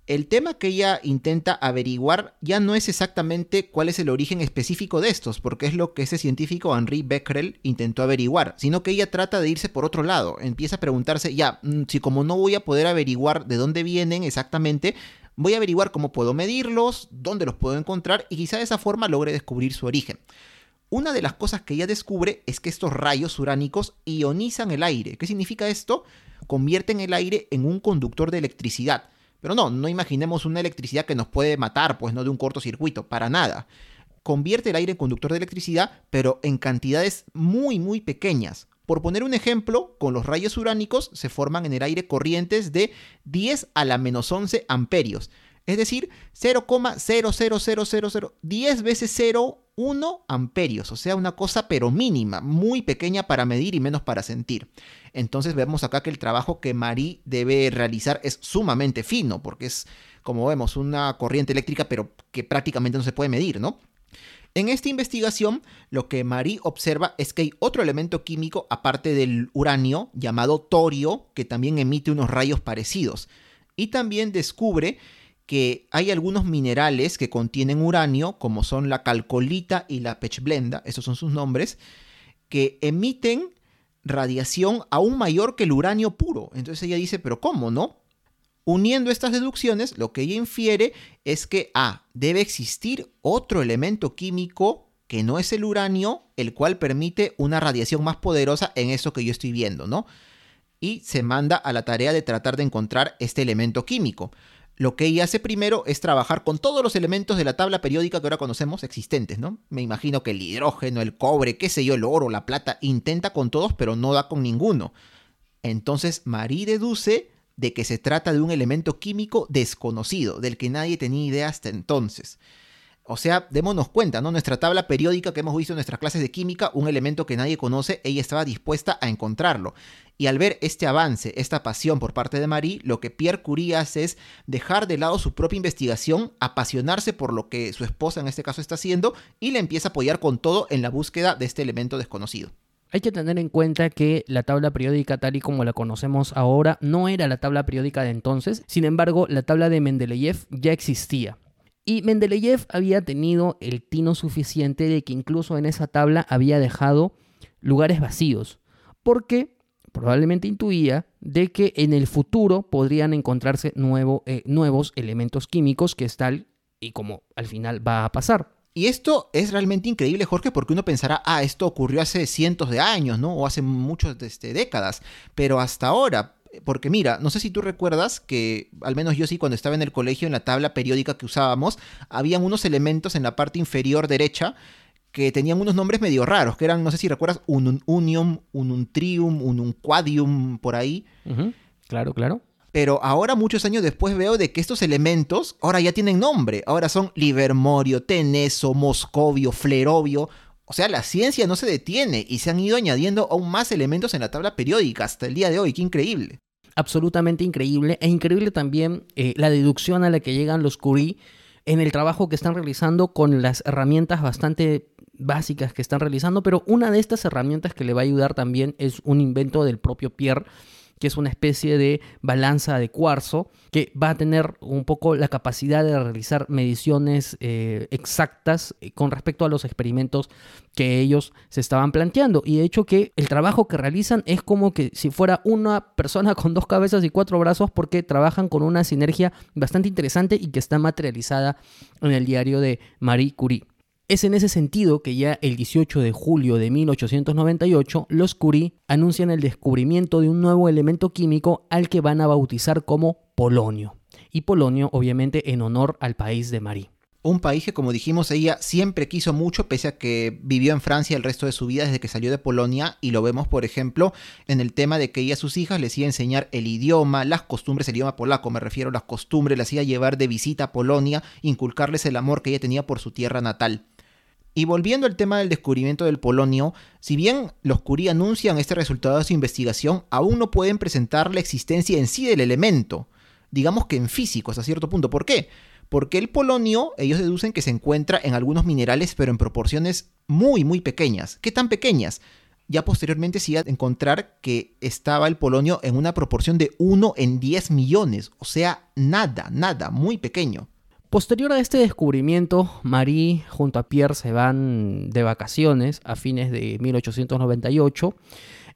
el tema que ella intenta averiguar ya no es exactamente cuál es el origen específico de estos, porque es lo que ese científico Henri Becquerel intentó averiguar, sino que ella trata de irse por otro lado, empieza a preguntarse, ya, mm, si como no voy a poder averiguar de dónde vienen exactamente, voy a averiguar cómo puedo medirlos, dónde los puedo encontrar y quizá de esa forma logre descubrir su origen. Una de las cosas que ella descubre es que estos rayos uránicos ionizan el aire. ¿Qué significa esto? Convierten el aire en un conductor de electricidad pero no, no imaginemos una electricidad que nos puede matar, pues no de un cortocircuito, para nada. Convierte el aire en conductor de electricidad, pero en cantidades muy, muy pequeñas. Por poner un ejemplo, con los rayos uránicos se forman en el aire corrientes de 10 a la menos 11 amperios. Es decir, 0,00000, 10 veces 0, 1 amperios, o sea, una cosa pero mínima, muy pequeña para medir y menos para sentir. Entonces vemos acá que el trabajo que Marie debe realizar es sumamente fino, porque es, como vemos, una corriente eléctrica, pero que prácticamente no se puede medir, ¿no? En esta investigación, lo que Marie observa es que hay otro elemento químico aparte del uranio, llamado torio, que también emite unos rayos parecidos. Y también descubre que hay algunos minerales que contienen uranio, como son la calcolita y la pechblenda, esos son sus nombres, que emiten radiación aún mayor que el uranio puro. Entonces ella dice, pero ¿cómo no? Uniendo estas deducciones, lo que ella infiere es que A, debe existir otro elemento químico que no es el uranio, el cual permite una radiación más poderosa en eso que yo estoy viendo, ¿no? Y se manda a la tarea de tratar de encontrar este elemento químico lo que ella hace primero es trabajar con todos los elementos de la tabla periódica que ahora conocemos existentes, ¿no? Me imagino que el hidrógeno, el cobre, qué sé yo, el oro, la plata, intenta con todos, pero no da con ninguno. Entonces Marie deduce de que se trata de un elemento químico desconocido, del que nadie tenía idea hasta entonces. O sea, démonos cuenta, ¿no? Nuestra tabla periódica que hemos visto en nuestras clases de química, un elemento que nadie conoce, ella estaba dispuesta a encontrarlo. Y al ver este avance, esta pasión por parte de Marie, lo que Pierre Curie hace es dejar de lado su propia investigación, apasionarse por lo que su esposa en este caso está haciendo y le empieza a apoyar con todo en la búsqueda de este elemento desconocido. Hay que tener en cuenta que la tabla periódica tal y como la conocemos ahora no era la tabla periódica de entonces, sin embargo la tabla de Mendeleev ya existía. Y Mendeleev había tenido el tino suficiente de que incluso en esa tabla había dejado lugares vacíos, porque probablemente intuía de que en el futuro podrían encontrarse eh, nuevos elementos químicos, que es tal y como al final va a pasar. Y esto es realmente increíble, Jorge, porque uno pensará, ah, esto ocurrió hace cientos de años, ¿no? O hace muchas este, décadas. Pero hasta ahora, porque mira, no sé si tú recuerdas que, al menos yo sí, cuando estaba en el colegio, en la tabla periódica que usábamos, habían unos elementos en la parte inferior derecha que tenían unos nombres medio raros, que eran, no sé si recuerdas, un unium, un trium, un quadium, por ahí. Claro, claro. Pero ahora, muchos años después, veo de que estos elementos ahora ya tienen nombre. Ahora son Livermorio, Teneso, Moscovio, Flerovio. O sea, la ciencia no se detiene y se han ido añadiendo aún más elementos en la tabla periódica hasta el día de hoy. ¡Qué increíble! Absolutamente increíble. E increíble también eh, la deducción a la que llegan los Curie en el trabajo que están realizando con las herramientas bastante básicas que están realizando, pero una de estas herramientas que le va a ayudar también es un invento del propio Pierre que es una especie de balanza de cuarzo que va a tener un poco la capacidad de realizar mediciones eh, exactas eh, con respecto a los experimentos que ellos se estaban planteando. Y de hecho que el trabajo que realizan es como que si fuera una persona con dos cabezas y cuatro brazos porque trabajan con una sinergia bastante interesante y que está materializada en el diario de Marie Curie. Es en ese sentido que ya el 18 de julio de 1898 los Curie anuncian el descubrimiento de un nuevo elemento químico al que van a bautizar como polonio. Y polonio obviamente en honor al país de Marie. Un país que, como dijimos, ella siempre quiso mucho, pese a que vivió en Francia el resto de su vida desde que salió de Polonia, y lo vemos, por ejemplo, en el tema de que ella a sus hijas les iba a enseñar el idioma, las costumbres, el idioma polaco, me refiero a las costumbres, las iba a llevar de visita a Polonia, inculcarles el amor que ella tenía por su tierra natal. Y volviendo al tema del descubrimiento del polonio, si bien los Curie anuncian este resultado de su investigación, aún no pueden presentar la existencia en sí del elemento, digamos que en físico hasta cierto punto. ¿Por qué? Porque el polonio, ellos deducen que se encuentra en algunos minerales, pero en proporciones muy, muy pequeñas. ¿Qué tan pequeñas? Ya posteriormente se iba a encontrar que estaba el polonio en una proporción de 1 en 10 millones, o sea, nada, nada, muy pequeño. Posterior a este descubrimiento, Marie junto a Pierre se van de vacaciones a fines de 1898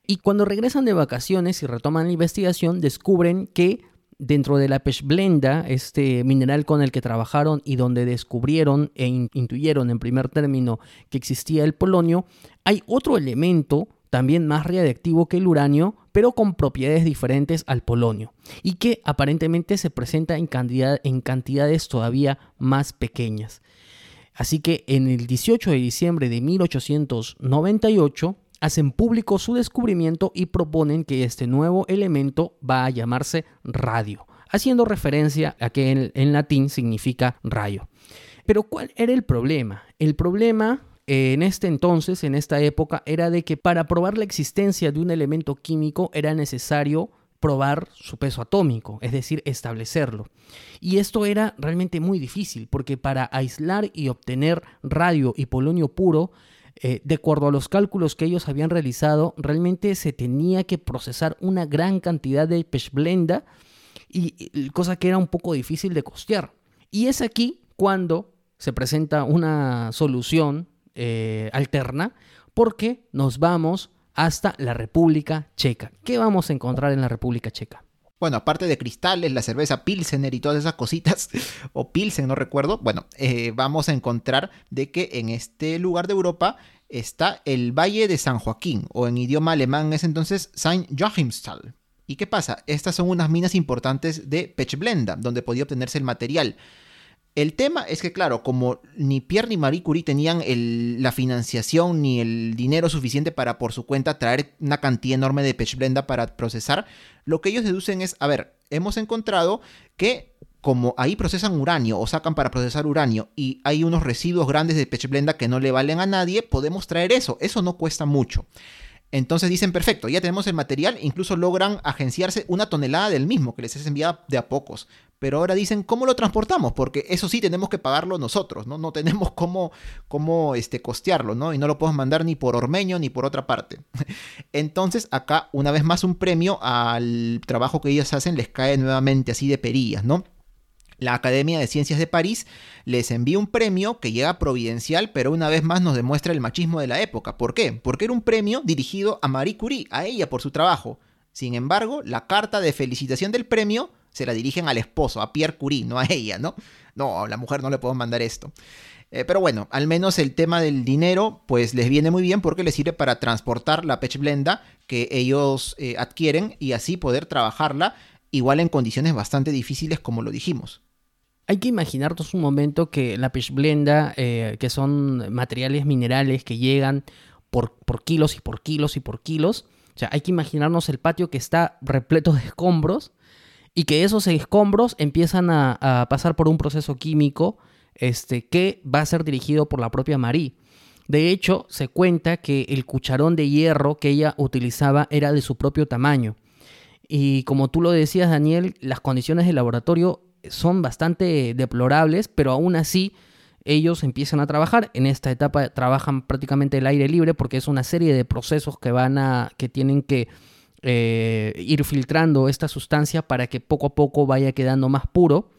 y cuando regresan de vacaciones y retoman la investigación descubren que dentro de la pechblenda, este mineral con el que trabajaron y donde descubrieron e intuyeron en primer término que existía el polonio, hay otro elemento también más radiactivo que el uranio, pero con propiedades diferentes al polonio, y que aparentemente se presenta en, cantidades todavía más pequeñas. Así que en el 18 de diciembre de 1898 hacen público su descubrimiento y proponen que este nuevo elemento va a llamarse radio, haciendo referencia a que en, en latín significa rayo. Pero ¿cuál era el problema? El problema en este entonces, en esta época, era de que para probar la existencia de un elemento químico era necesario probar su peso atómico, es decir, establecerlo. Y esto era realmente muy difícil, porque para aislar y obtener radio y polonio puro, eh, de acuerdo a los cálculos que ellos habían realizado, realmente se tenía que procesar una gran cantidad de pechblenda, y, cosa que era un poco difícil de costear. Y es aquí cuando se presenta una solución eh, alterna porque nos vamos hasta la República Checa. ¿Qué vamos a encontrar en la República Checa? Bueno, aparte de cristales, la cerveza Pilsener y todas esas cositas, o Pilsen, no recuerdo, bueno, eh, vamos a encontrar de que en este lugar de Europa está el Valle de San Joaquín, o en idioma alemán es entonces Saint Joachimsthal. ¿Y qué pasa? Estas son unas minas importantes de Pechblenda, donde podía obtenerse el material. El tema es que, claro, como ni Pierre ni Marie Curie tenían la financiación ni el dinero suficiente para por su cuenta traer una cantidad enorme de pechblenda para procesar, lo que ellos deducen es, a ver, hemos encontrado que como ahí procesan uranio o sacan para procesar uranio y hay unos residuos grandes de pechblenda que no le valen a nadie, podemos traer eso, eso no cuesta mucho. Entonces dicen, perfecto, ya tenemos el material, incluso logran agenciarse una tonelada del mismo que les es enviada de a pocos pero ahora dicen, ¿cómo lo transportamos? Porque eso sí tenemos que pagarlo nosotros, ¿no? No tenemos cómo, cómo este, costearlo, ¿no? Y no lo podemos mandar ni por Ormeño ni por otra parte. Entonces, acá, una vez más, un premio al trabajo que ellos hacen les cae nuevamente así de perillas, ¿no? La Academia de Ciencias de París les envía un premio que llega providencial, pero una vez más nos demuestra el machismo de la época. ¿Por qué? Porque era un premio dirigido a Marie Curie, a ella por su trabajo. Sin embargo, la carta de felicitación del premio se la dirigen al esposo, a Pierre Curie, no a ella, ¿no? No, a la mujer no le puedo mandar esto. Eh, pero bueno, al menos el tema del dinero, pues les viene muy bien porque les sirve para transportar la pechblenda que ellos eh, adquieren y así poder trabajarla igual en condiciones bastante difíciles como lo dijimos. Hay que imaginarnos un momento que la pechblenda, eh, que son materiales minerales que llegan por, por kilos y por kilos y por kilos, o sea, hay que imaginarnos el patio que está repleto de escombros y que esos escombros empiezan a, pasar por un proceso químico este, que va a ser dirigido por la propia Marie. De hecho, se cuenta que el cucharón de hierro que ella utilizaba era de su propio tamaño. Y como tú lo decías, Daniel, las condiciones del laboratorio son bastante deplorables, pero aún así ellos empiezan a trabajar. En esta etapa trabajan prácticamente el aire libre porque es una serie de procesos que van a. que tienen que eh, ir filtrando esta sustancia para que poco a poco vaya quedando más puro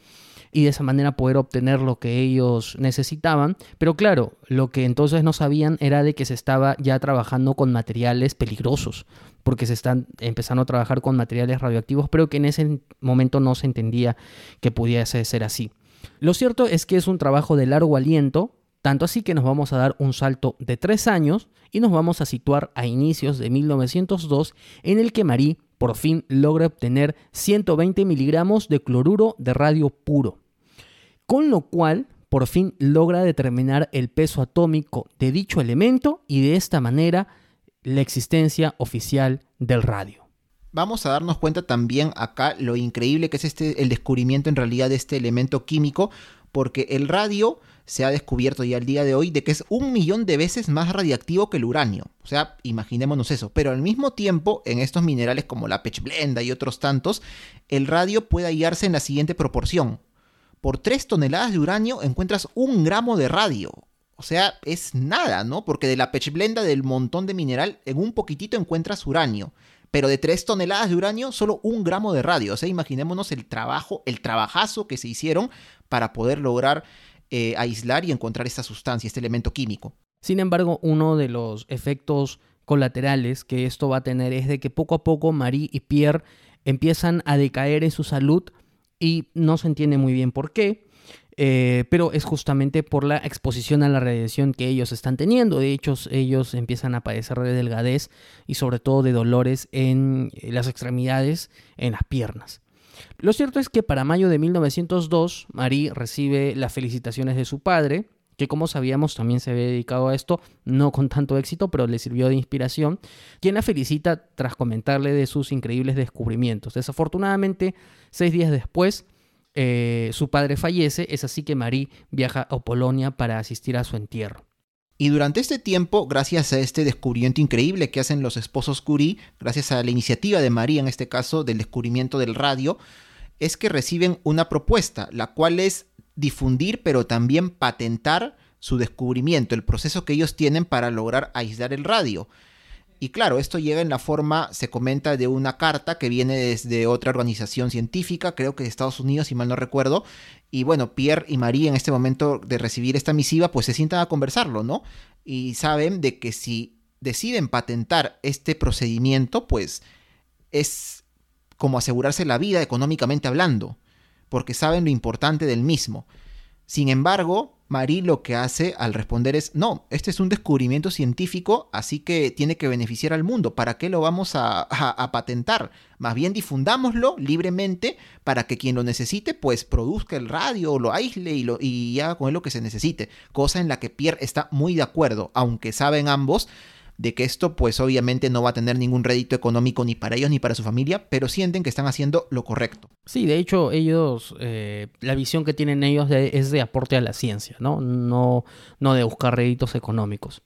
y de esa manera poder obtener lo que ellos necesitaban. Pero claro, lo que entonces no sabían era de que se estaba ya trabajando con materiales peligrosos, porque se están empezando a trabajar con materiales radioactivos, pero que en ese momento no se entendía que pudiese ser así. Lo cierto es que es un trabajo de largo aliento, tanto así que nos vamos a dar un salto de tres años y nos vamos a situar a inicios de 1902 en el que Marie por fin logra obtener 120 miligramos de cloruro de radio puro con lo cual por fin logra determinar el peso atómico de dicho elemento y de esta manera la existencia oficial del radio. Vamos a darnos cuenta también acá lo increíble que es este el descubrimiento en realidad de este elemento químico, porque el radio se ha descubierto ya al día de hoy de que es un millón de veces más radiactivo que el uranio. O sea, imaginémonos eso. Pero al mismo tiempo, en estos minerales como la pechblenda y otros tantos, el radio puede hallarse en la siguiente proporción por 3 toneladas de uranio encuentras un gramo de radio. O sea, es nada, ¿no? Porque de la pechblenda del montón de mineral, en un poquitito encuentras uranio. Pero de 3 toneladas de uranio, solo un gramo de radio. O sea, imaginémonos el trabajo, el trabajazo que se hicieron para poder lograr eh, aislar y encontrar esta sustancia, este elemento químico. Sin embargo, uno de los efectos colaterales que esto va a tener es de que poco a poco Marie y Pierre empiezan a decaer en su salud y no se entiende muy bien por qué. Eh, pero es justamente por la exposición a la radiación que ellos están teniendo. De hecho, ellos empiezan a padecer de delgadez y sobre todo de dolores en las extremidades, en las piernas. Lo cierto es que para mayo de 1902, Marie recibe las felicitaciones de su padre, que como sabíamos también se había dedicado a esto, no con tanto éxito, pero le sirvió de inspiración, quien la felicita tras comentarle de sus increíbles descubrimientos. Desafortunadamente, seis días después, eh, su padre fallece, es así que Marie viaja a Polonia para asistir a su entierro. Y durante este tiempo, gracias a este descubrimiento increíble que hacen los esposos Curie, gracias a la iniciativa de Marie en este caso del descubrimiento del radio, es que reciben una propuesta, la cual es difundir, pero también patentar su descubrimiento, el proceso que ellos tienen para lograr aislar el radio. Y claro, esto llega en la forma, se comenta, de una carta que viene desde otra organización científica, creo que de Estados Unidos, si mal no recuerdo. Y bueno, Pierre y Marie en este momento de recibir esta misiva, pues se sientan a conversarlo, ¿no? Y saben de que si deciden patentar este procedimiento, pues es como asegurarse la vida económicamente hablando porque saben lo importante del mismo. Sin embargo, Marie lo que hace al responder es, no, este es un descubrimiento científico, así que tiene que beneficiar al mundo. ¿Para qué lo vamos a, patentar? Más bien difundámoslo libremente para que quien lo necesite, pues produzca el radio, lo aísle y, lo, y haga con él lo que se necesite. Cosa en la que Pierre está muy de acuerdo, aunque saben ambos de que esto pues obviamente no va a tener ningún rédito económico ni para ellos ni para su familia, pero sienten que están haciendo lo correcto. Sí, de hecho ellos, eh, la visión que tienen ellos es de aporte a la ciencia, ¿no? No, no de buscar réditos económicos.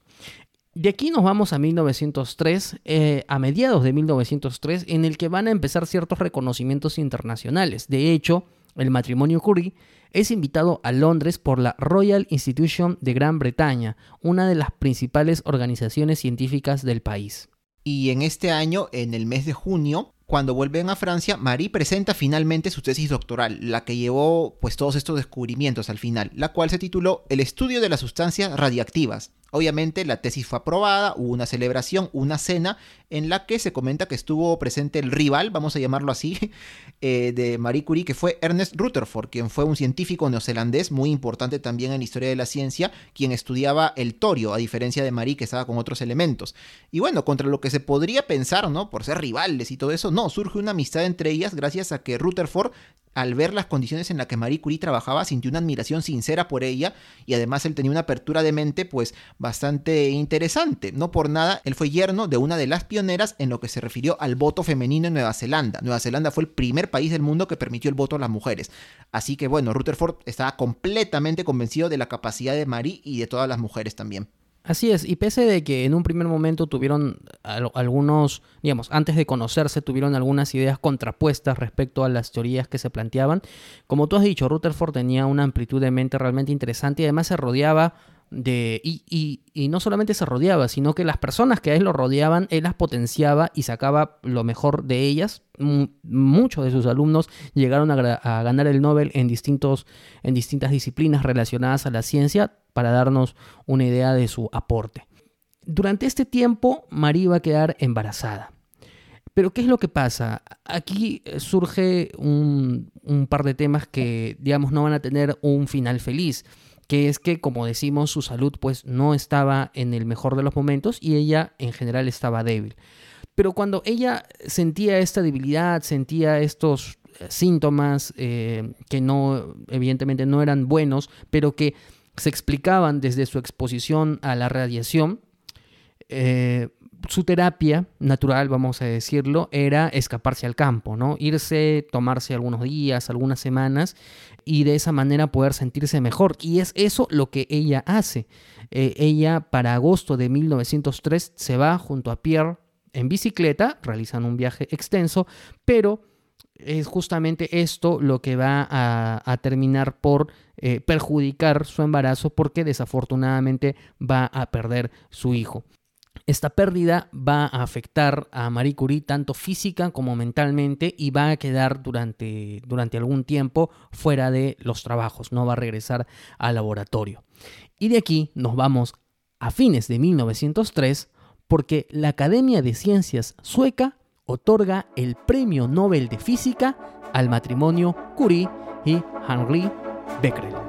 De aquí nos vamos a 1903, eh, a mediados de 1903, en el que van a empezar ciertos reconocimientos internacionales. De hecho, el matrimonio Curie es invitado a Londres por la Royal Institution de Gran Bretaña, una de las principales organizaciones científicas del país. Y en este año, en el mes de junio, cuando vuelven a Francia, Marie presenta finalmente su tesis doctoral, la que llevó pues todos estos descubrimientos al final, la cual se tituló El estudio de las sustancias radiactivas. Obviamente la tesis fue aprobada, hubo una celebración, una cena en la que se comenta que estuvo presente el rival, vamos a llamarlo así, eh, de Marie Curie, que fue Ernest Rutherford, quien fue un científico neozelandés muy importante también en la historia de la ciencia, quien estudiaba el torio, a diferencia de Marie que estaba con otros elementos. Y bueno, contra lo que se podría pensar, ¿no? Por ser rivales y todo eso, no, surge una amistad entre ellas gracias a que Rutherford al ver las condiciones en las que Marie Curie trabajaba, sintió una admiración sincera por ella y además él tenía una apertura de mente pues bastante interesante. No por nada, él fue yerno de una de las pioneras en lo que se refirió al voto femenino en Nueva Zelanda. Nueva Zelanda fue el primer país del mundo que permitió el voto a las mujeres. Así que bueno, Rutherford estaba completamente convencido de la capacidad de Marie y de todas las mujeres también. Así es, y pese de que en un primer momento tuvieron algunos, digamos, antes de conocerse, tuvieron algunas ideas contrapuestas respecto a las teorías que se planteaban, como tú has dicho, Rutherford tenía una amplitud de mente realmente interesante y además se rodeaba y, no solamente se rodeaba, sino que las personas que a él lo rodeaban, él las potenciaba y sacaba lo mejor de ellas. muchos de sus alumnos llegaron a, ganar el Nobel en, distintos, en distintas disciplinas relacionadas a la ciencia para darnos una idea de su aporte. Durante este tiempo, María iba a quedar embarazada. Pero ¿qué es lo que pasa? Aquí surge un, un par de temas que, digamos, no van a tener un final feliz que es que, como decimos, su salud pues no estaba en el mejor de los momentos y ella en general estaba débil. Pero cuando ella sentía esta debilidad, sentía estos eh, síntomas eh, que no, evidentemente no eran buenos, pero que se explicaban desde su exposición a la radiación, eh, su terapia natural, vamos a decirlo, era escaparse al campo, ¿no? Irse, tomarse algunos días, algunas semanas y de esa manera poder sentirse mejor. Y es eso lo que ella hace. Eh, ella para agosto de 1903 se va junto a Pierre en bicicleta, realizan un viaje extenso, pero es justamente esto lo que va a, terminar por eh, perjudicar su embarazo porque desafortunadamente va a perder su hijo. Esta pérdida va a afectar a Marie Curie tanto física como mentalmente y va a quedar durante, durante algún tiempo fuera de los trabajos, no va a regresar al laboratorio. Y de aquí nos vamos a fines de 1903 porque la Academia de Ciencias sueca otorga el Premio Nobel de Física al matrimonio Curie y Henri Becquerel.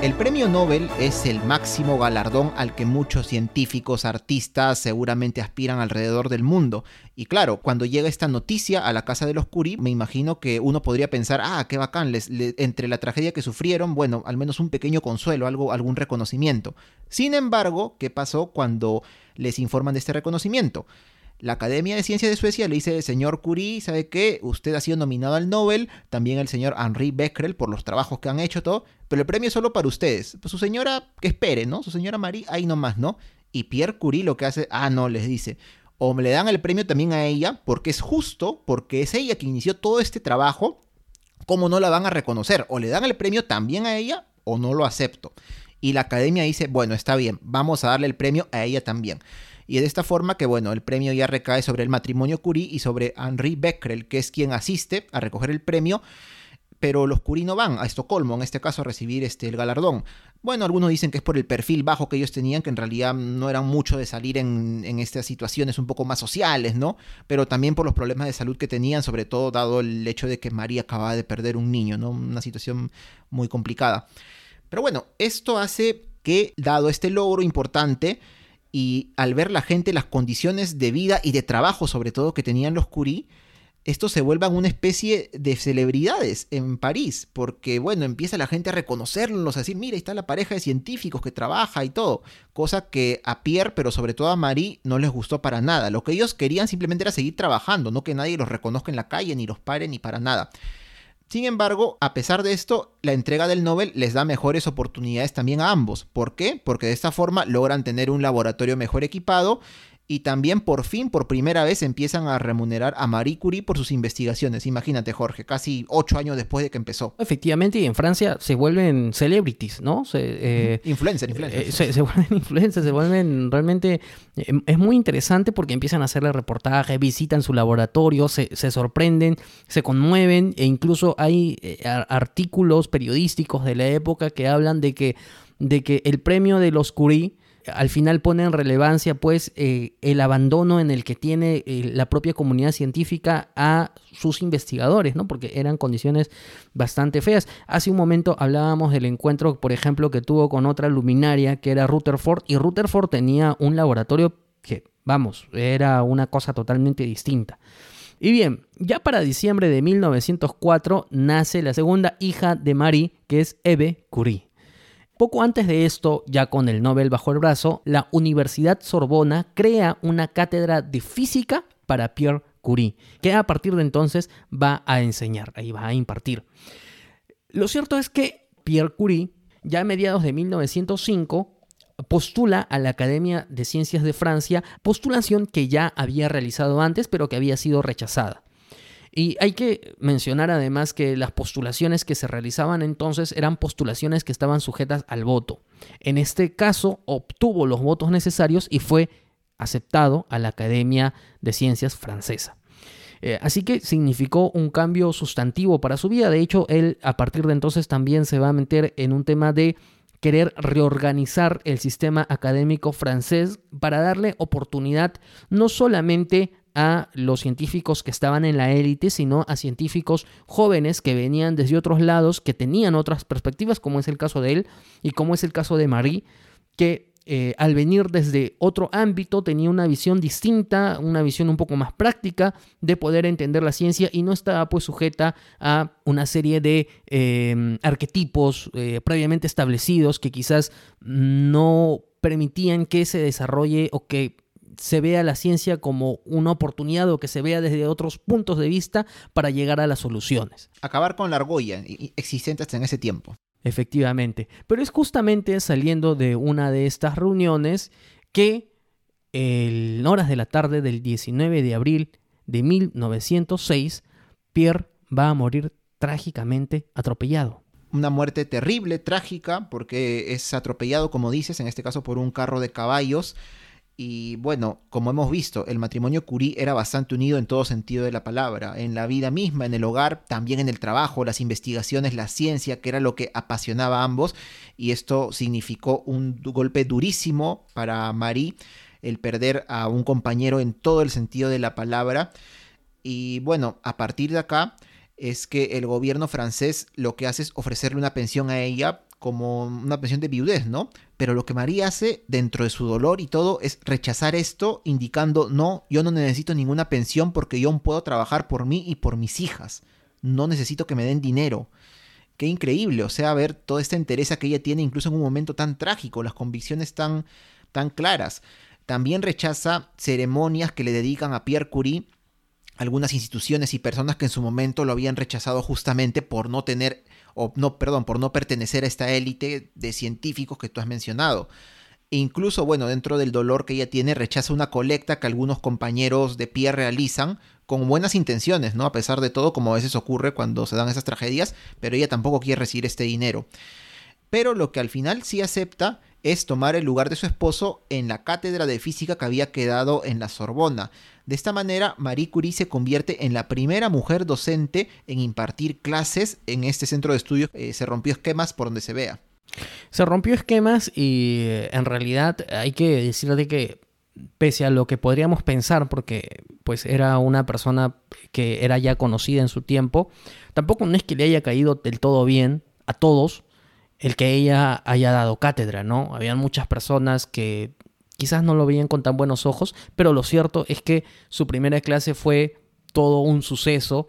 El premio Nobel es el máximo galardón al que muchos científicos, artistas seguramente aspiran alrededor del mundo. Y claro, cuando llega esta noticia a la casa de los Curie, me imagino que uno podría pensar, ah, qué bacán, les, entre la tragedia que sufrieron, bueno, al menos un pequeño consuelo, algo, algún reconocimiento. Sin embargo, ¿qué pasó cuando les informan de este reconocimiento? La Academia de Ciencias de Suecia le dice, señor Curie, ¿sabe qué? Usted ha sido nominado al Nobel, también el señor Henri Becquerel por los trabajos que han hecho, todo, pero el premio es solo para ustedes. Pues su señora, que espere, ¿no? Su señora Marie, ahí nomás, ¿no? Y Pierre Curie lo que hace, ah, no, les dice, o me le dan el premio también a ella, porque es justo, porque es ella que inició todo este trabajo, ¿cómo no la van a reconocer? O le dan el premio también a ella, o no lo acepto. Y la academia dice, bueno, está bien, vamos a darle el premio a ella también. Y de esta forma que, bueno, el premio ya recae sobre el matrimonio Curie y sobre Henri Becquerel, que es quien asiste a recoger el premio, pero los Curie no van a Estocolmo, en este caso, a recibir este, el galardón. Bueno, algunos dicen que es por el perfil bajo que ellos tenían, que en realidad no eran mucho de salir en, en, estas situaciones un poco más sociales, ¿no? Pero también por los problemas de salud que tenían, sobre todo dado el hecho de que María acababa de perder un niño, ¿no? Una situación muy complicada. Pero bueno, esto hace que, dado este logro importante, y al ver la gente las condiciones de vida y de trabajo sobre todo que tenían los Curie, estos se vuelvan una especie de celebridades en París, porque bueno, empieza la gente a reconocerlos, a decir, mira, ahí está la pareja de científicos que trabaja y todo, cosa que a Pierre, pero sobre todo a Marie, no les gustó para nada. Lo que ellos querían simplemente era seguir trabajando, no que nadie los reconozca en la calle, ni los pare, ni para nada. Sin embargo, a pesar de esto, la entrega del Nobel les da mejores oportunidades también a ambos. ¿Por qué? Porque de esta forma logran tener un laboratorio mejor equipado y también por fin, por primera vez, empiezan a remunerar a Marie Curie por sus investigaciones. Imagínate, Jorge, casi ocho años después de que empezó. Efectivamente, y en Francia se vuelven celebrities, ¿no? Se, eh, influencers, eh, se, vuelven influencers, se vuelven realmente... Eh, es muy interesante porque empiezan a hacerle reportaje, visitan su laboratorio, se, se sorprenden, se conmueven e incluso hay artículos periodísticos de la época que hablan de que, de que el premio de los Curie al final pone en relevancia pues eh, el abandono en el que tiene eh, la propia comunidad científica a sus investigadores, ¿no? Porque eran condiciones bastante feas. Hace un momento hablábamos del encuentro, por ejemplo, que tuvo con otra luminaria que era Rutherford y Rutherford tenía un laboratorio que, vamos, era una cosa totalmente distinta. Y bien, ya para diciembre de 1904 nace la segunda hija de Marie, que es Eve Curie. Poco antes de esto, ya con el Nobel bajo el brazo, la Universidad Sorbona crea una cátedra de física para Pierre Curie, que a partir de entonces va a enseñar, ahí va a impartir. Lo cierto es que Pierre Curie, ya a mediados de 1905, postula a la Academia de Ciencias de Francia, postulación que ya había realizado antes, pero que había sido rechazada. Y hay que mencionar además que las postulaciones que se realizaban entonces eran postulaciones que estaban sujetas al voto. En este caso obtuvo los votos necesarios y fue aceptado a la Academia de Ciencias francesa. Eh, así que significó un cambio sustantivo para su vida. De hecho, él a partir de entonces también se va a meter en un tema de querer reorganizar el sistema académico francés para darle oportunidad no solamente a los científicos que estaban en la élite, sino a científicos jóvenes que venían desde otros lados, que tenían otras perspectivas, como es el caso de él y como es el caso de Marie, que eh, al venir desde otro ámbito tenía una visión distinta, una visión un poco más práctica de poder entender la ciencia y no estaba pues sujeta a una serie de em, arquetipos eh, previamente establecidos que quizás no permitían que se desarrolle o que se vea la ciencia como una oportunidad o que se vea desde otros puntos de vista para llegar a las soluciones. Acabar con la argolla existente hasta en ese tiempo. Efectivamente. Pero es justamente saliendo de una de estas reuniones que en horas de la tarde del 19 de abril de 1906, Pierre va a morir trágicamente atropellado. Una muerte terrible, trágica, porque es atropellado, como dices, en este caso por un carro de caballos y bueno, como hemos visto, el matrimonio Curie era bastante unido en todo sentido de la palabra, en la vida misma, en el hogar, también en el trabajo, las investigaciones, la ciencia, que era lo que apasionaba a ambos, y esto significó un golpe durísimo para Marie, el perder a un compañero en todo el sentido de la palabra. Y bueno, a partir de acá es que el gobierno francés lo que hace es ofrecerle una pensión a ella como una pensión de viudez, ¿no? Pero lo que María hace dentro de su dolor y todo es rechazar esto, indicando, no, yo no necesito ninguna pensión porque yo puedo trabajar por mí y por mis hijas. No necesito que me den dinero. Qué increíble, o sea, ver toda esta entereza que ella tiene incluso en un momento tan trágico, las convicciones tan, tan claras. También rechaza ceremonias que le dedican a Pierre Curie algunas instituciones y personas que en su momento lo habían rechazado justamente por no tener o no, perdón, por no pertenecer a esta élite de científicos que tú has mencionado. incluso, bueno, dentro del dolor que ella tiene, rechaza una colecta que algunos compañeros de pie realizan con buenas intenciones, ¿no? A pesar de todo, como a veces ocurre cuando se dan esas tragedias, pero ella tampoco quiere recibir este dinero. Pero lo que al final sí acepta es tomar el lugar de su esposo en la cátedra de física que había quedado en la Sorbona. De esta manera, Marie Curie se convierte en la primera mujer docente en impartir clases en este centro de estudios. Eh, se rompió esquemas por donde se vea. Se rompió esquemas y eh, en realidad hay que decirle que pese a lo que podríamos pensar, porque pues era una persona que era ya conocida en su tiempo, tampoco no es que le haya caído del todo bien a todos el que ella haya dado cátedra, ¿no? Habían muchas personas que quizás no lo veían con tan buenos ojos, pero lo cierto es que su primera clase fue todo un suceso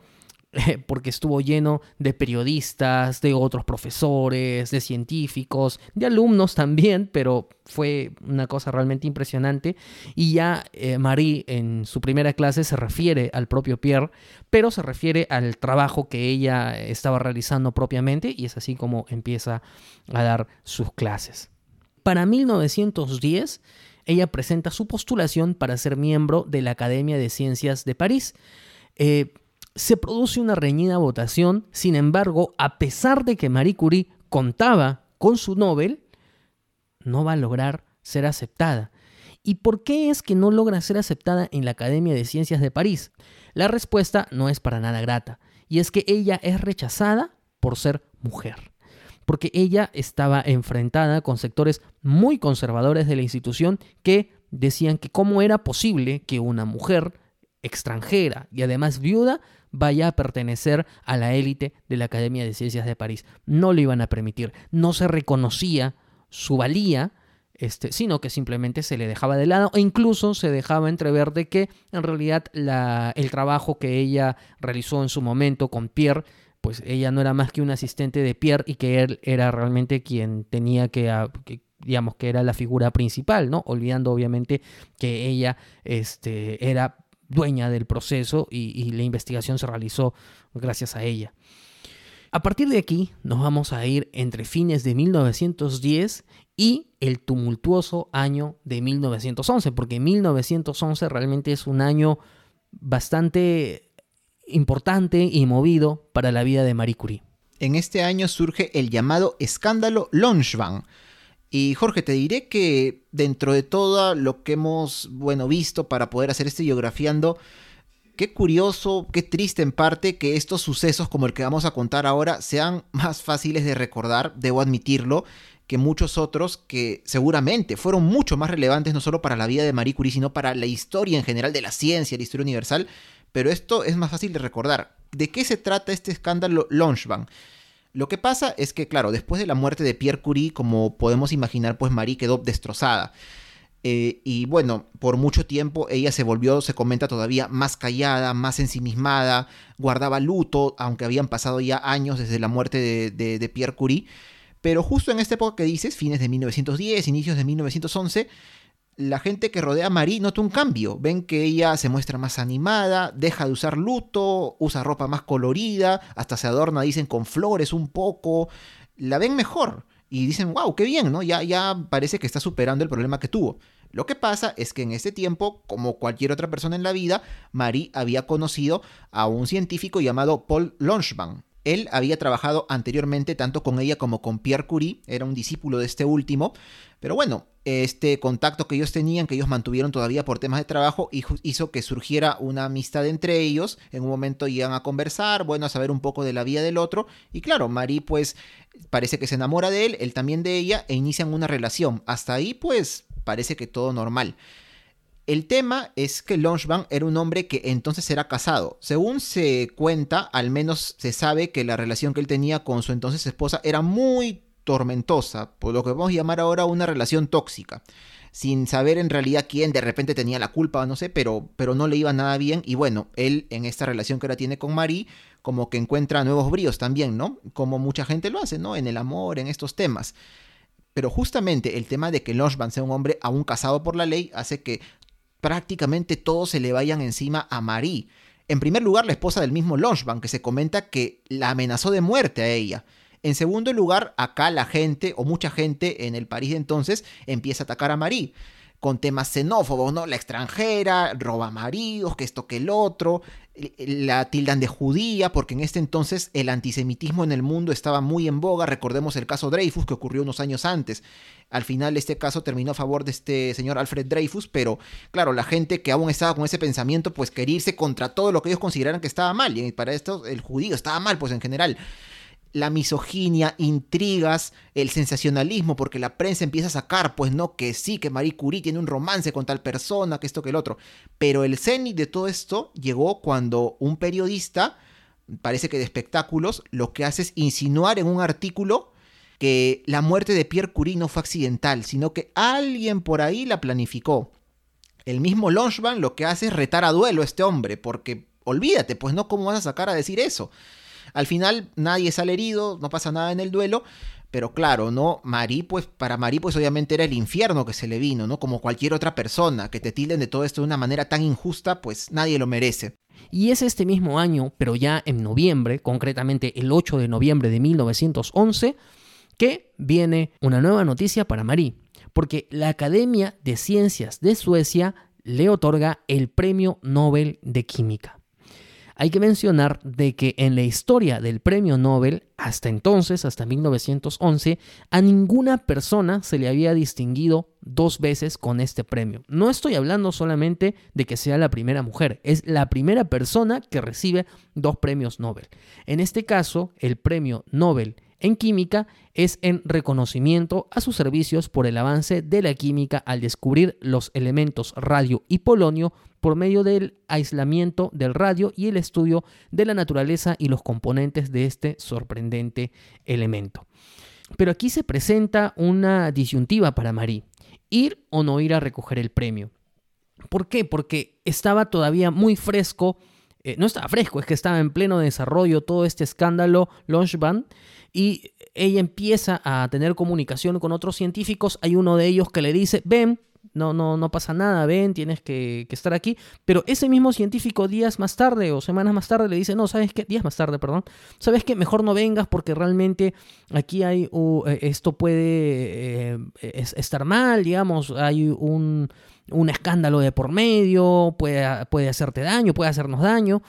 porque estuvo lleno de periodistas, de otros profesores, de científicos, de alumnos también, pero fue una cosa realmente impresionante. Y ya eh, Marie en su primera clase se refiere al propio Pierre, pero se refiere al trabajo que ella estaba realizando propiamente y es así como empieza a dar sus clases. Para 1910, ella presenta su postulación para ser miembro de la Academia de Ciencias de París. Eh, se produce una reñida votación, sin embargo, a pesar de que Marie Curie contaba con su Nobel, no va a lograr ser aceptada. ¿Y por qué es que no logra ser aceptada en la Academia de Ciencias de París? La respuesta no es para nada grata, y es que ella es rechazada por ser mujer porque ella estaba enfrentada con sectores muy conservadores de la institución que decían que cómo era posible que una mujer extranjera y además viuda vaya a pertenecer a la élite de la Academia de Ciencias de París. No lo iban a permitir, no se reconocía su valía, este, sino que simplemente se le dejaba de lado e incluso se dejaba entrever de que en realidad la, el trabajo que ella realizó en su momento con Pierre pues ella no era más que un asistente de Pierre y que él era realmente quien tenía que, digamos que era la figura principal, ¿no? Olvidando obviamente que ella este, era dueña del proceso y, la investigación se realizó gracias a ella. A partir de aquí nos vamos a ir entre fines de 1910 y el tumultuoso año de 1911, porque 1911 realmente es un año bastante importante y movido para la vida de Marie Curie. En este año surge el llamado escándalo Longevin. Y Jorge, te diré que dentro de todo lo que hemos bueno, visto para poder hacer este biografiando, qué curioso, qué triste en parte que estos sucesos como el que vamos a contar ahora sean más fáciles de recordar, debo admitirlo, que muchos otros que seguramente fueron mucho más relevantes no solo para la vida de Marie Curie, sino para la historia en general de la ciencia, la historia universal, pero esto es más fácil de recordar. ¿De qué se trata este escándalo Longevin? Lo que pasa es que, claro, después de la muerte de Pierre Curie, como podemos imaginar, pues Marie quedó destrozada. Eh, y bueno, por mucho tiempo ella se volvió, se comenta todavía, más callada, más ensimismada, guardaba luto, aunque habían pasado ya años desde la muerte de, de Pierre Curie. Pero justo en esta época que dices, fines de 1910, inicios de 1911, la gente que rodea a Marie nota un cambio. Ven que ella se muestra más animada, deja de usar luto, usa ropa más colorida, hasta se adorna, dicen, con flores un poco. La ven mejor y dicen, wow, qué bien, ¿no? Ya, ya parece que está superando el problema que tuvo. Lo que pasa es que en ese tiempo, como cualquier otra persona en la vida, Marie había conocido a un científico llamado Paul Longevin. Él había trabajado anteriormente tanto con ella como con Pierre Curie, era un discípulo de este último, pero bueno, este contacto que ellos tenían, que ellos mantuvieron todavía por temas de trabajo, hizo que surgiera una amistad entre ellos. En un momento iban a conversar, bueno, a saber un poco de la vida del otro. Y claro, Marie pues parece que se enamora de él, él también de ella, e inician una relación. Hasta ahí pues parece que todo normal. El tema es que Longevin era un hombre que entonces era casado. Según se cuenta, al menos se sabe que la relación que él tenía con su entonces esposa era muy tormentosa, por lo que vamos a llamar ahora una relación tóxica, sin saber en realidad quién de repente tenía la culpa, no sé, pero, pero no le iba nada bien y bueno, él en esta relación que ahora tiene con Marie, como que encuentra nuevos bríos también, ¿no? Como mucha gente lo hace, ¿no? En el amor, en estos temas. Pero justamente el tema de que Loshban sea un hombre aún casado por la ley hace que prácticamente todos se le vayan encima a Marie. En primer lugar, la esposa del mismo Longevin, que se comenta que la amenazó de muerte a ella. En segundo lugar, acá la gente, o mucha gente en el París de entonces, empieza a atacar a Marie con temas xenófobos, ¿no? La extranjera, roba maridos, que esto que el otro, la tildan de judía, porque en este entonces el antisemitismo en el mundo estaba muy en boga. Recordemos el caso Dreyfus que ocurrió unos años antes. Al final este caso terminó a favor de este señor Alfred Dreyfus, pero claro, la gente que aún estaba con ese pensamiento, pues quería irse contra todo lo que ellos consideraran que estaba mal. Y para esto el judío estaba mal, pues en general la misoginia, intrigas, el sensacionalismo, porque la prensa empieza a sacar, pues no, que sí, que Marie Curie tiene un romance con tal persona, que esto, que el otro. Pero el cenit de todo esto llegó cuando un periodista, parece que de espectáculos, lo que hace es insinuar en un artículo que la muerte de Pierre Curie no fue accidental, sino que alguien por ahí la planificó. El mismo Longevin lo que hace es retar a duelo a este hombre, porque olvídate, pues no, ¿cómo vas a sacar a decir eso? Al final nadie sale herido, no pasa nada en el duelo, pero claro, ¿no? Pues, para Marí, pues obviamente era el infierno que se le vino, ¿no? Como cualquier otra persona, que te tilden de todo esto de una manera tan injusta, pues nadie lo merece. Y es este mismo año, pero ya en noviembre, concretamente el 8 de noviembre de 1911, que viene una nueva noticia para Marí, porque la Academia de Ciencias de Suecia le otorga el Premio Nobel de Química. Hay que mencionar de que en la historia del premio Nobel, hasta entonces, hasta 1911, a ninguna persona se le había distinguido dos veces con este premio. No estoy hablando solamente de que sea la primera mujer, es la primera persona que recibe dos premios Nobel. En este caso, el premio Nobel en química es en reconocimiento a sus servicios por el avance de la química al descubrir los elementos radio y polonio por medio del aislamiento del radio y el estudio de la naturaleza y los componentes de este sorprendente elemento. Pero aquí se presenta una disyuntiva para Marie, ir o no ir a recoger el premio. ¿Por qué? Porque estaba todavía muy fresco, eh, no estaba fresco, es que estaba en pleno desarrollo todo este escándalo Launchband y ella empieza a tener comunicación con otros científicos. Hay uno de ellos que le dice, ven, no, no, no pasa nada, ven, tienes que, estar aquí. Pero ese mismo científico días más tarde o semanas más tarde le dice, no, ¿sabes qué? Días más tarde, perdón. ¿Sabes qué? Mejor no vengas porque realmente aquí hay, eh, esto puede eh, estar mal, digamos, hay un, un, escándalo de por medio, puede, puede hacerte daño, puede hacernos daño.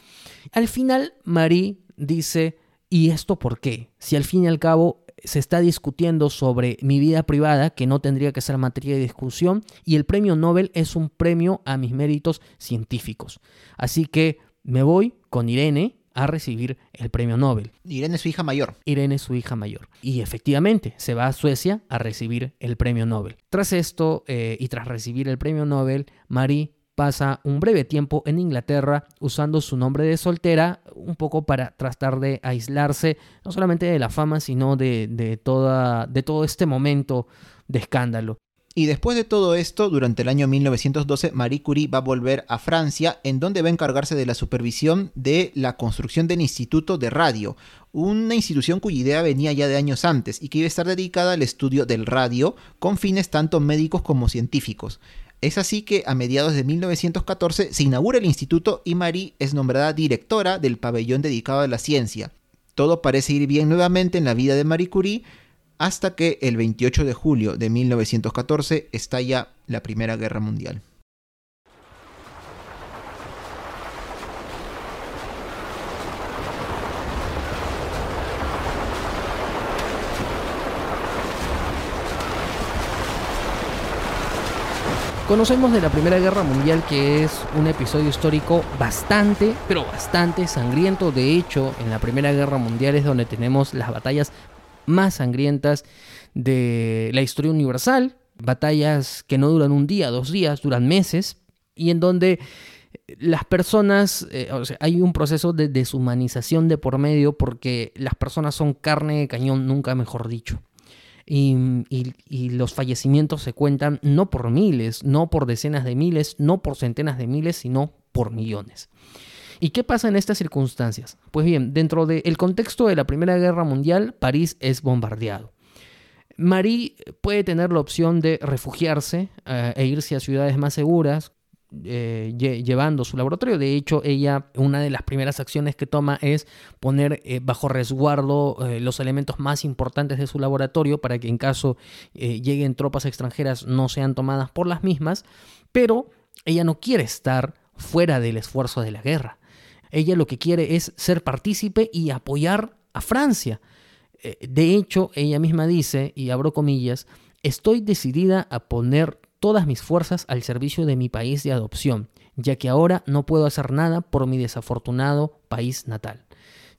Al final, Marie dice, ¿y esto por qué? Si al fin y al cabo se está discutiendo sobre mi vida privada, que no tendría que ser materia de discusión, y el premio Nobel es un premio a mis méritos científicos. Así que me voy con Irene a recibir el premio Nobel. Irene es su hija mayor. Irene es su hija mayor. Y efectivamente, se va a Suecia a recibir el premio Nobel. Tras esto, eh, y tras recibir el premio Nobel, Marie pasa un breve tiempo en Inglaterra usando su nombre de soltera, un poco para tratar de aislarse no solamente de la fama, sino de, toda, de todo este momento de escándalo. Y después de todo esto, durante el año 1912, Marie Curie va a volver a Francia, en donde va a encargarse de la supervisión de la construcción del Instituto de Radio, una institución cuya idea venía ya de años antes y que iba a estar dedicada al estudio del radio con fines tanto médicos como científicos. Es así que a mediados de 1914 se inaugura el instituto y Marie es nombrada directora del pabellón dedicado a la ciencia. Todo parece ir bien nuevamente en la vida de Marie Curie hasta que el 28 de julio de 1914 estalla la Primera Guerra Mundial. Conocemos de la Primera Guerra Mundial que es un episodio histórico bastante, pero bastante sangriento. De hecho, en la Primera Guerra Mundial es donde tenemos las batallas más sangrientas de la historia universal. Batallas que no duran un día, dos días, duran meses. Y en donde las personas, eh, o sea, hay un proceso de deshumanización de por medio porque las personas son carne de cañón, nunca mejor dicho. Y, los fallecimientos se cuentan no por miles, no por decenas de miles, no por centenas de miles, sino por millones. ¿Y qué pasa en estas circunstancias? Pues bien, dentro del contexto de la Primera Guerra Mundial, París es bombardeado. Marie puede tener la opción de refugiarse eh, e irse a ciudades más seguras, eh, llevando su laboratorio. De hecho, ella, una de las primeras acciones que toma es poner eh, bajo resguardo eh, los elementos más importantes de su laboratorio para que en caso lleguen tropas extranjeras no sean tomadas por las mismas. Pero ella no quiere estar fuera del esfuerzo de la guerra. Ella lo que quiere es ser partícipe y apoyar a Francia. De hecho, ella misma dice, y abro comillas, estoy decidida a poner todas mis fuerzas al servicio de mi país de adopción, ya que ahora no puedo hacer nada por mi desafortunado país natal.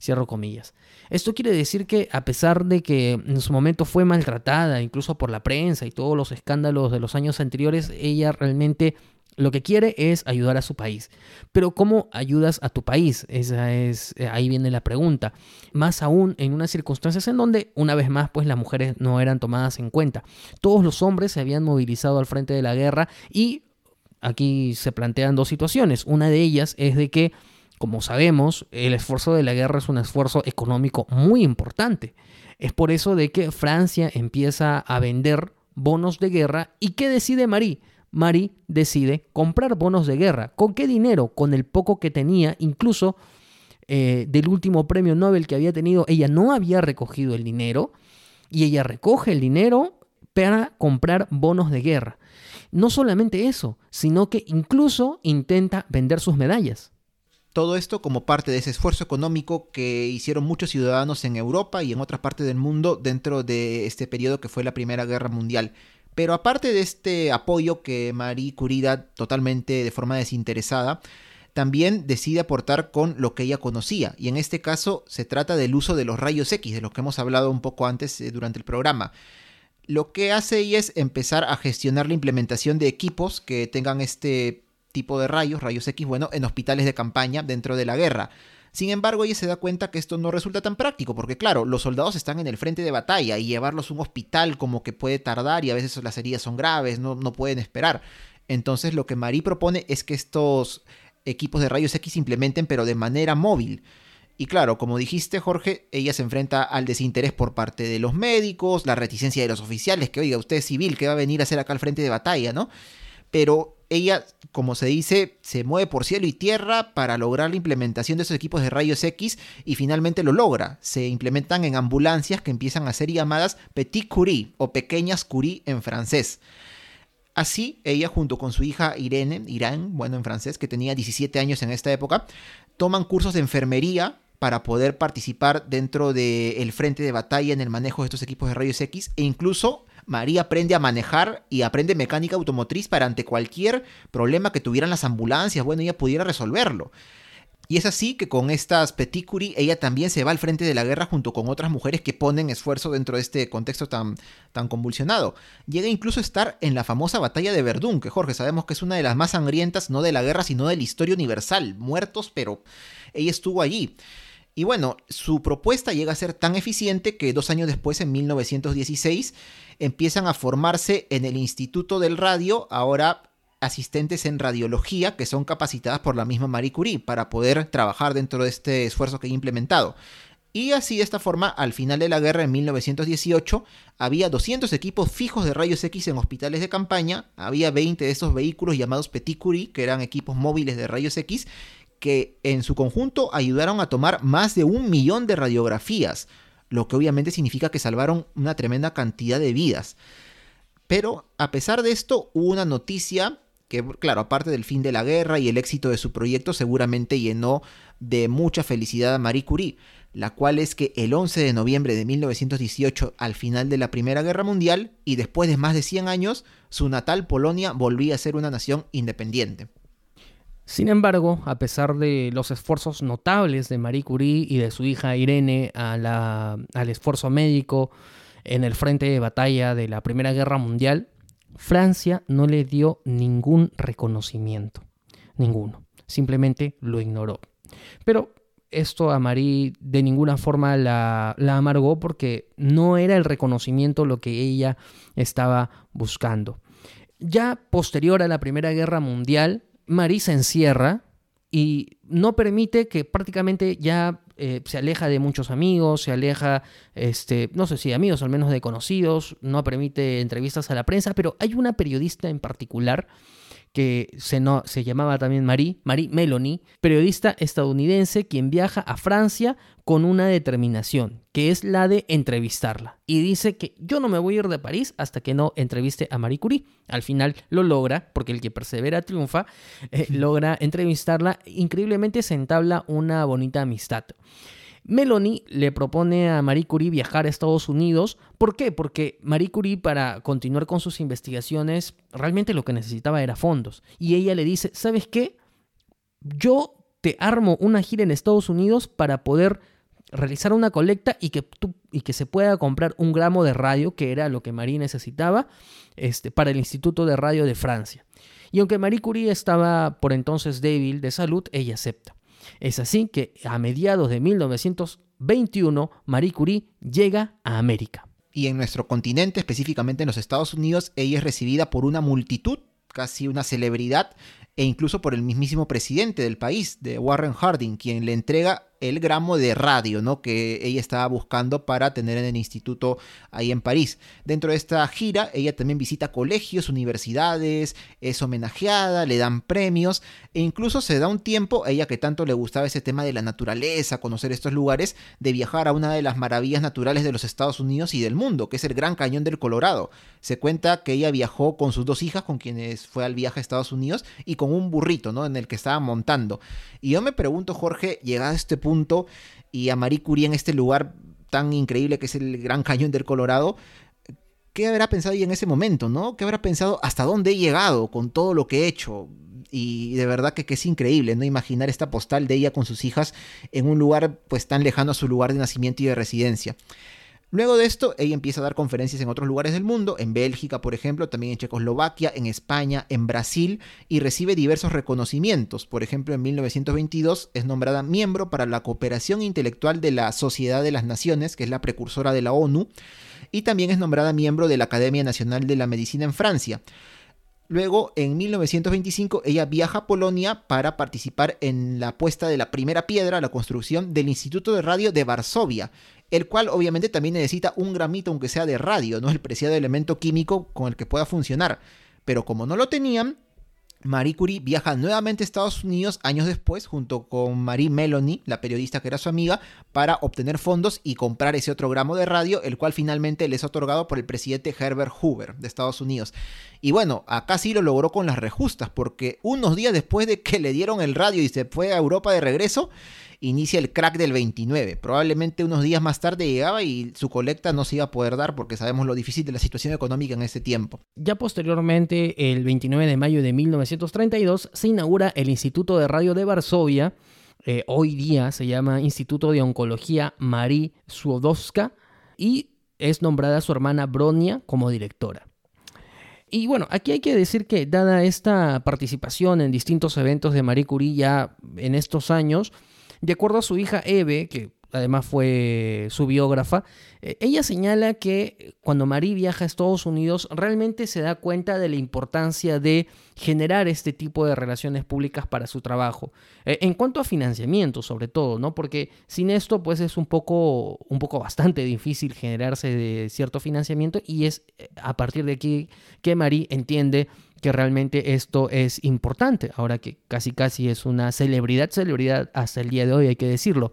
Cierro comillas. Esto quiere decir que a pesar de que en su momento fue maltratada, incluso por la prensa y todos los escándalos de los años anteriores, ella realmente lo que quiere es ayudar a su país. Pero ¿cómo ayudas a tu país? Esa es, eh, ahí viene la pregunta. Más aún en unas circunstancias en donde, una vez más, pues las mujeres no eran tomadas en cuenta. Todos los hombres se habían movilizado al frente de la guerra y aquí se plantean dos situaciones. Una de ellas es de que, como sabemos, el esfuerzo de la guerra es un esfuerzo económico muy importante. Es por eso de que Francia empieza a vender bonos de guerra y ¿qué decide Marie? Marie decide comprar bonos de guerra. ¿Con qué dinero? Con el poco que tenía, incluso eh, del último premio Nobel que había tenido, ella no había recogido el dinero y ella recoge el dinero para comprar bonos de guerra. No solamente eso, sino que incluso intenta vender sus medallas. Todo esto como parte de ese esfuerzo económico que hicieron muchos ciudadanos en Europa y en otras partes del mundo dentro de este periodo que fue la Primera Guerra Mundial. Pero aparte de este apoyo que Marie Curie da totalmente de forma desinteresada, también decide aportar con lo que ella conocía, y en este caso se trata del uso de los rayos X, de los que hemos hablado un poco antes eh, durante el programa. Lo que hace ella es empezar a gestionar la implementación de equipos que tengan este tipo de rayos, rayos X, bueno, en hospitales de campaña dentro de la guerra. Sin embargo, ella se da cuenta que esto no resulta tan práctico, porque claro, los soldados están en el frente de batalla y llevarlos a un hospital como que puede tardar y a veces las heridas son graves, no, no pueden esperar. Entonces lo que Marie propone es que estos equipos de rayos X se implementen pero de manera móvil. Y claro, como dijiste Jorge, ella se enfrenta al desinterés por parte de los médicos, la reticencia de los oficiales, que oiga, usted es civil, que va a venir a hacer acá al frente de batalla, ¿no? Pero ella, como se dice, se mueve por cielo y tierra para lograr la implementación de esos equipos de rayos X y finalmente lo logra. Se implementan en ambulancias que empiezan a ser llamadas Petit Curie o pequeñas Curie en francés. Así, ella junto con su hija Irene, Irán, bueno en francés, que tenía 17 años en esta época, toman cursos de enfermería para poder participar dentro del frente de batalla en el manejo de estos equipos de rayos X e incluso María aprende a manejar y aprende mecánica automotriz para ante cualquier problema que tuvieran las ambulancias, bueno, ella pudiera resolverlo. Y es así que con estas Petit Curie ella también se va al frente de la guerra junto con otras mujeres que ponen esfuerzo dentro de este contexto tan, tan convulsionado. Llega incluso a estar en la famosa batalla de Verdún, que Jorge sabemos que es una de las más sangrientas no de la guerra sino de la historia universal. Muertos, pero ella estuvo allí. Y bueno, su propuesta llega a ser tan eficiente que dos años después, en 1916, empiezan a formarse en el Instituto del Radio, ahora asistentes en radiología que son capacitadas por la misma Marie Curie para poder trabajar dentro de este esfuerzo que he implementado. Y así de esta forma, al final de la guerra en 1918, había 200 equipos fijos de rayos X en hospitales de campaña, había 20 de esos vehículos llamados Petit Curie, que eran equipos móviles de rayos X, que en su conjunto ayudaron a tomar más de un millón de radiografías, lo que obviamente significa que salvaron una tremenda cantidad de vidas. Pero a pesar de esto, hubo una noticia que, claro, aparte del fin de la guerra y el éxito de su proyecto, seguramente llenó de mucha felicidad a Marie Curie, la cual es que el 11 de noviembre de 1918, al final de la Primera Guerra Mundial, y después de más de 100 años, su natal Polonia volvía a ser una nación independiente. Sin embargo, a pesar de los esfuerzos notables de Marie Curie y de su hija Irene al esfuerzo médico en el frente de batalla de la Primera Guerra Mundial, Francia no le dio ningún reconocimiento, ninguno, simplemente lo ignoró. Pero esto a Marie de ninguna forma la, amargó porque no era el reconocimiento lo que ella estaba buscando. Ya posterior a la Primera Guerra Mundial, Marie se encierra y no permite que prácticamente ya eh, se aleja de muchos amigos, se aleja, este, no sé si amigos, al menos de conocidos, no permite entrevistas a la prensa, pero hay una periodista en particular que se, no, se llamaba también Marie, Marie Melanie, periodista estadounidense quien viaja a Francia con una determinación, que es la de entrevistarla. Y dice que yo no me voy a ir de París hasta que no entreviste a Marie Curie. Al final lo logra, porque el que persevera triunfa, eh, logra entrevistarla. Increíblemente se entabla una bonita amistad. Melanie le propone a Marie Curie viajar a Estados Unidos. ¿Por qué? Porque Marie Curie para continuar con sus investigaciones realmente lo que necesitaba era fondos. Y ella le dice, ¿sabes qué? Yo te armo una gira en Estados Unidos para poder realizar una colecta y que, se pueda comprar un gramo de radio, que era lo que Marie necesitaba, este, para el Instituto de Radio de Francia. Y aunque Marie Curie estaba por entonces débil de salud, ella acepta. Es así que a mediados de 1921 Marie Curie llega a América. Y en nuestro continente, específicamente en los Estados Unidos, ella es recibida por una multitud, casi una celebridad, e incluso por el mismísimo presidente del país, de Warren Harding, quien le entrega el gramo de radio, ¿no? Que ella estaba buscando para tener en el instituto ahí en París. Dentro de esta gira, ella también visita colegios, universidades, es homenajeada, le dan premios e incluso se da un tiempo, a ella que tanto le gustaba ese tema de la naturaleza, conocer estos lugares, de viajar a una de las maravillas naturales de los Estados Unidos y del mundo, que es el Gran Cañón del Colorado. Se cuenta que ella viajó con sus dos hijas, con quienes fue al viaje a Estados Unidos, y con un burrito, ¿no? En el que estaba montando. Y yo me pregunto, Jorge, llegado a este punto, y a Marie Curie en este lugar tan increíble que es el Gran Cañón del Colorado, ¿qué habrá pensado ella en ese momento, no? ¿Qué habrá pensado hasta dónde he llegado con todo lo que he hecho? Y de verdad que, que, es increíble, ¿no? Imaginar esta postal de ella con sus hijas en un lugar pues tan lejano a su lugar de nacimiento y de residencia. Luego de esto, ella empieza a dar conferencias en otros lugares del mundo, en Bélgica, por ejemplo, también en Checoslovaquia, en España, en Brasil, y recibe diversos reconocimientos. Por ejemplo, en 1922 es nombrada miembro para la cooperación intelectual de la Sociedad de las Naciones, que es la precursora de la ONU, y también es nombrada miembro de la Academia Nacional de la Medicina en Francia. Luego, en 1925, ella viaja a Polonia para participar en la puesta de la primera piedra, la construcción del Instituto de Radio de Varsovia, el cual obviamente también necesita un gramito, aunque sea de radio, ¿no? El preciado elemento químico con el que pueda funcionar. Pero como no lo tenían, Marie Curie viaja nuevamente a Estados Unidos años después junto con Marie Melanie, la periodista que era su amiga, para obtener fondos y comprar ese otro gramo de radio, el cual finalmente les es otorgado por el presidente Herbert Hoover de Estados Unidos. Y bueno, acá sí lo logró con las rejustas, porque unos días después de que le dieron el radio y se fue a Europa de regreso, inicia el crack del 29. Probablemente unos días más tarde llegaba y su colecta no se iba a poder dar porque sabemos lo difícil de la situación económica en ese tiempo. Ya posteriormente, el 29 de mayo de 1932, se inaugura el Instituto de Radio de Varsovia. Eh, hoy día se llama Instituto de Oncología Marie Suodowska y es nombrada su hermana Bronia como directora. Y bueno, aquí hay que decir que dada esta participación en distintos eventos de Marie Curie ya en estos años, de acuerdo a su hija Eve, que además fue su biógrafa, eh, ella señala que cuando Marie viaja a Estados Unidos realmente se da cuenta de la importancia de generar este tipo de relaciones públicas para su trabajo. Eh, en cuanto a financiamiento, sobre todo, ¿no? Porque sin esto, pues es un poco, un poco bastante difícil generarse cierto financiamiento y es eh, a partir de aquí que Marie entiende que realmente esto es importante, ahora que casi casi es una celebridad, celebridad hasta el día de hoy, hay que decirlo.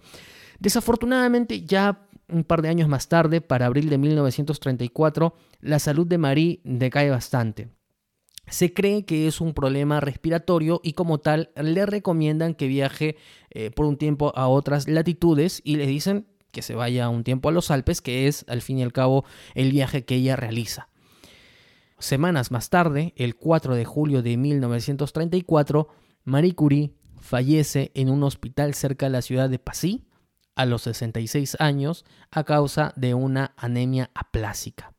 Desafortunadamente, ya un par de años más tarde, para abril de 1934, la salud de Marie decae bastante. Se cree que es un problema respiratorio y como tal le recomiendan que viaje eh, por un tiempo a otras latitudes y le dicen que se vaya un tiempo a los Alpes, que es al fin y al cabo el viaje que ella realiza. Semanas más tarde, el 4 de julio de 1934, Marie Curie fallece en un hospital cerca de la ciudad de Passy a los 66 años a causa de una anemia aplásica.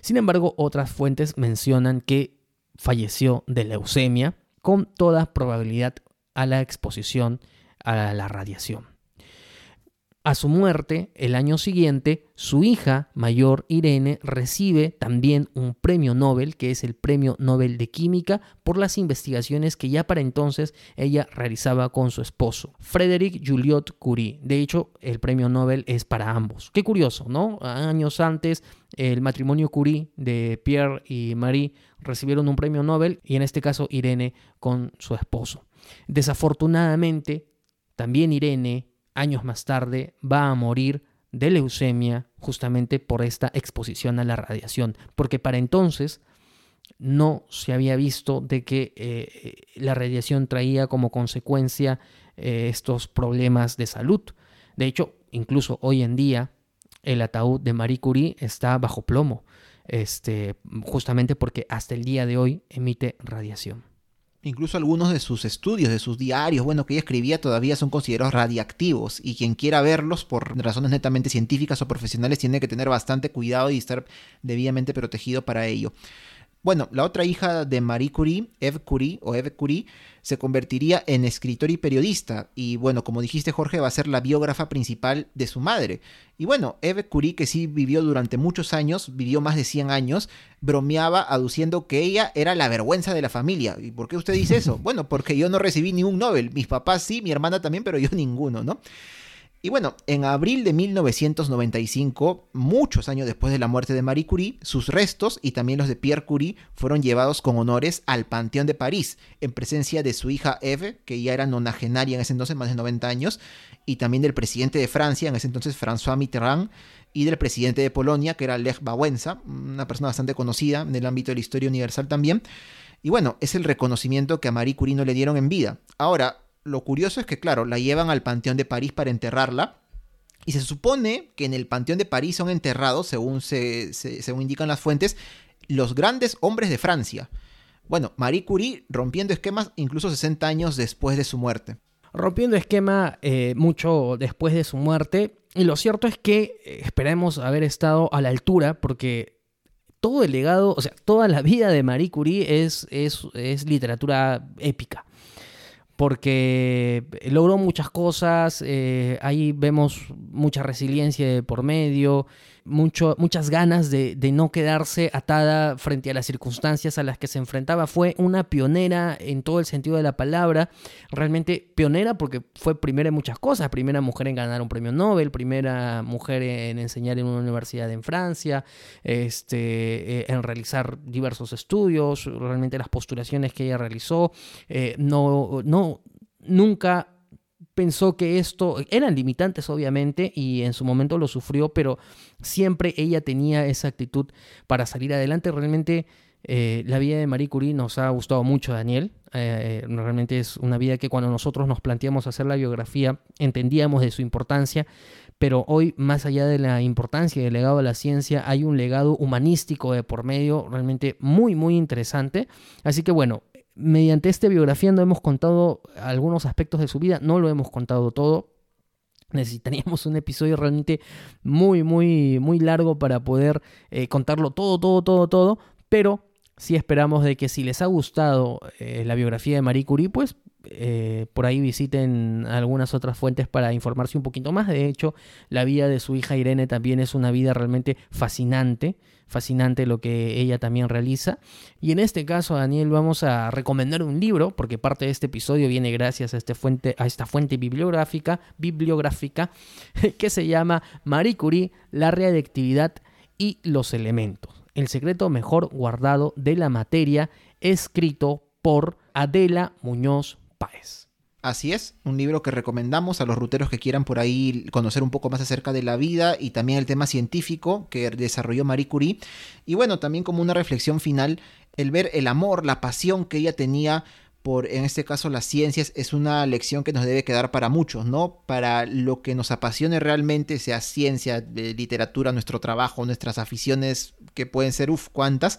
Sin embargo, otras fuentes mencionan que falleció de leucemia con toda probabilidad a la exposición a la radiación. A su muerte, el año siguiente, su hija mayor Irene recibe también un premio Nobel, que es el Premio Nobel de Química, por las investigaciones que ya para entonces ella realizaba con su esposo, Frédéric Juliot Curie. De hecho, el premio Nobel es para ambos. Qué curioso, ¿no? Años antes, el matrimonio Curie de Pierre y Marie recibieron un premio Nobel y en este caso Irene con su esposo. Desafortunadamente, también Irene años más tarde va a morir de leucemia justamente por esta exposición a la radiación, porque para entonces no se había visto de que eh, la radiación traía como consecuencia eh, estos problemas de salud. De hecho, incluso hoy en día el ataúd de Marie Curie está bajo plomo, este, justamente porque hasta el día de hoy emite radiación. Incluso algunos de sus estudios, de sus diarios, bueno, que ella escribía todavía son considerados radiactivos y quien quiera verlos por razones netamente científicas o profesionales tiene que tener bastante cuidado y estar debidamente protegido para ello. Bueno, la otra hija de Marie Curie, Eve Curie o Eve Curie, se convertiría en escritor y periodista. Y bueno, como dijiste Jorge, va a ser la biógrafa principal de su madre. Y bueno, Eve Curie, que sí vivió durante muchos años, vivió más de 100 años, bromeaba aduciendo que ella era la vergüenza de la familia. ¿Y por qué usted dice eso? bueno, porque yo no recibí ni un Nobel. Mis papás sí, mi hermana también, pero yo ninguno, ¿no? Y bueno, en abril de 1995, muchos años después de la muerte de Marie Curie, sus restos y también los de Pierre Curie fueron llevados con honores al Panteón de París, en presencia de su hija Eve, que ya era nonagenaria en ese entonces, más de 90 años, y también del presidente de Francia, en ese entonces François Mitterrand, y del presidente de Polonia, que era Lech Wałęsa, una persona bastante conocida en el ámbito de la historia universal también. Y bueno, es el reconocimiento que a Marie Curie no le dieron en vida. Ahora, lo curioso es que, claro, la llevan al Panteón de París para enterrarla. Y se supone que en el Panteón de París son enterrados, según, se, según indican las fuentes, los grandes hombres de Francia. Bueno, Marie Curie rompiendo esquemas incluso 60 años después de su muerte. Rompiendo esquema eh, mucho después de su muerte. Y lo cierto es que eh, esperemos haber estado a la altura porque todo el legado, o sea, toda la vida de Marie Curie es, es, es literatura épica porque logró muchas cosas, eh, ahí vemos mucha resiliencia por medio, muchas ganas de, de, no quedarse atada frente a las circunstancias a las que se enfrentaba. Fue una pionera en todo el sentido de la palabra, realmente pionera porque fue primera en muchas cosas, primera mujer en ganar un premio Nobel, primera mujer en enseñar en una universidad en Francia, este, eh, en realizar diversos estudios, realmente las postulaciones que ella realizó, eh, no, no, nunca pensó que esto eran limitantes obviamente y en su momento lo sufrió, pero siempre ella tenía esa actitud para salir adelante. Realmente eh, la vida de Marie Curie nos ha gustado mucho, Daniel. Eh, realmente es una vida que cuando nosotros nos planteamos hacer la biografía entendíamos de su importancia, pero hoy más allá de la importancia del legado de la ciencia hay un legado humanístico de por medio realmente muy muy interesante. Así que bueno, mediante esta biografía no hemos contado algunos aspectos de su vida, no lo hemos contado todo. Necesitaríamos un episodio realmente muy, muy, muy largo para poder eh, contarlo todo, todo, todo, todo. Pero sí esperamos de que si les ha gustado eh, la biografía de Marie Curie, pues eh, por ahí visiten algunas otras fuentes para informarse un poquito más. De hecho, la vida de su hija Irene también es una vida realmente fascinante, fascinante lo que ella también realiza. Y en este caso, Daniel, vamos a recomendar un libro, porque parte de este episodio viene gracias a, este esta fuente bibliográfica, bibliográfica que se llama Marie Curie, la reactividad y los elementos. El secreto mejor guardado de la materia, escrito por Adela Muñoz Así es, un libro que recomendamos a los ruteros que quieran por ahí conocer un poco más acerca de la vida y también el tema científico que desarrolló Marie Curie. Y bueno, también como una reflexión final, el ver el amor, la pasión que ella tenía por, en este caso, las ciencias, es una lección que nos debe quedar para muchos, ¿no? Para lo que nos apasione realmente, sea ciencia, literatura, nuestro trabajo, nuestras aficiones, que pueden ser, uff, cuántas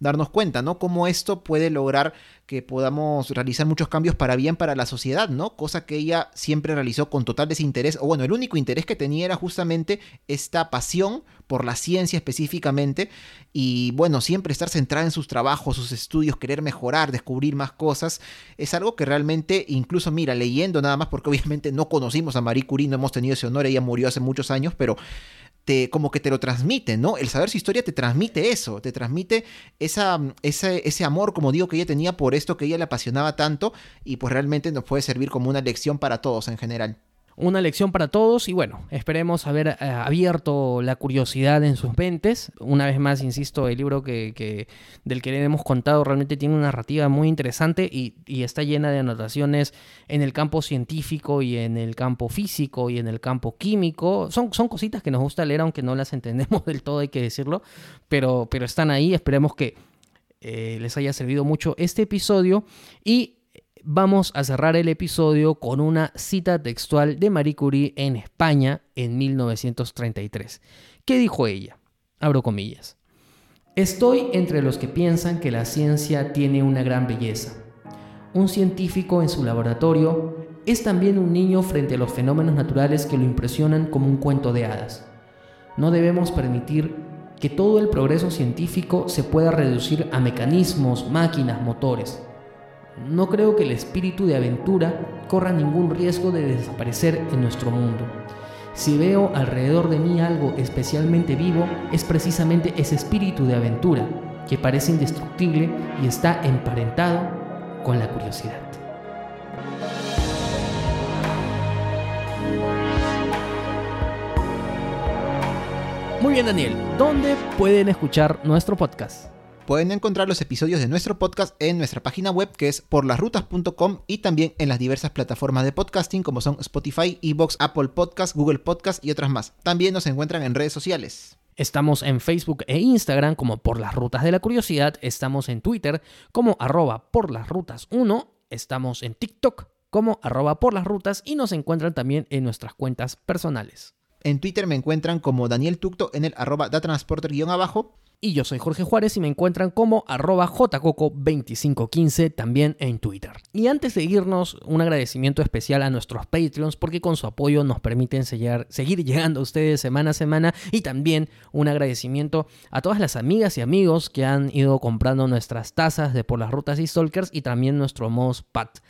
darnos cuenta, ¿no? Cómo esto puede lograr que podamos realizar muchos cambios para bien para la sociedad, ¿no? Cosa que ella siempre realizó con total desinterés, o bueno, el único interés que tenía era justamente esta pasión por la ciencia específicamente, y bueno, siempre estar centrada en sus trabajos, sus estudios, querer mejorar, descubrir más cosas, es algo que realmente, incluso mira, leyendo nada más, porque obviamente no conocimos a Marie Curie, no hemos tenido ese honor, ella murió hace muchos años, pero como que te lo transmite, ¿no? El saber su historia te transmite eso, te transmite esa, ese, ese amor, como digo, que ella tenía por esto que ella le apasionaba tanto y pues realmente nos puede servir como una lección para todos en general una lección para todos y bueno, esperemos haber eh, abierto la curiosidad en sus mentes. Una vez más, insisto, el libro que, del que le hemos contado realmente tiene una narrativa muy interesante y, está llena de anotaciones en el campo científico y en el campo físico y en el campo químico. Son, son cositas que nos gusta leer aunque no las entendemos del todo, hay que decirlo, pero, pero están ahí, esperemos que eh, les haya servido mucho este episodio y vamos a cerrar el episodio con una cita textual de Marie Curie en España en 1933. ¿Qué dijo ella? Abro comillas. Estoy entre los que piensan que la ciencia tiene una gran belleza. Un científico en su laboratorio es también un niño frente a los fenómenos naturales que lo impresionan como un cuento de hadas. No debemos permitir que todo el progreso científico se pueda reducir a mecanismos, máquinas, motores no creo que el espíritu de aventura corra ningún riesgo de desaparecer en nuestro mundo. Si veo alrededor de mí algo especialmente vivo, es precisamente ese espíritu de aventura, que parece indestructible y está emparentado con la curiosidad. Muy bien Daniel, ¿dónde pueden escuchar nuestro podcast? Pueden encontrar los episodios de nuestro podcast en nuestra página web que es porlasrutas.com y también en las diversas plataformas de podcasting como son Spotify, Evox, Apple Podcast, Google Podcast y otras más. También nos encuentran en redes sociales. Estamos en Facebook e Instagram como Por las Rutas de la Curiosidad. Estamos en Twitter como arroba por las rutas 1. Estamos en TikTok como arroba por las rutas y nos encuentran también en nuestras cuentas personales. En Twitter me encuentran como Daniel Tucto en el arroba datransporter-abajo y yo soy Jorge Juárez y me encuentran como arroba jcoco2515 también en Twitter. Y antes de irnos, un agradecimiento especial a nuestros Patreons porque con su apoyo nos permiten seguir llegando a ustedes semana a semana y también un agradecimiento a todas las amigas y amigos que han ido comprando nuestras tazas de Por las Rutas y Stalkers y también nuestro Moss Pat.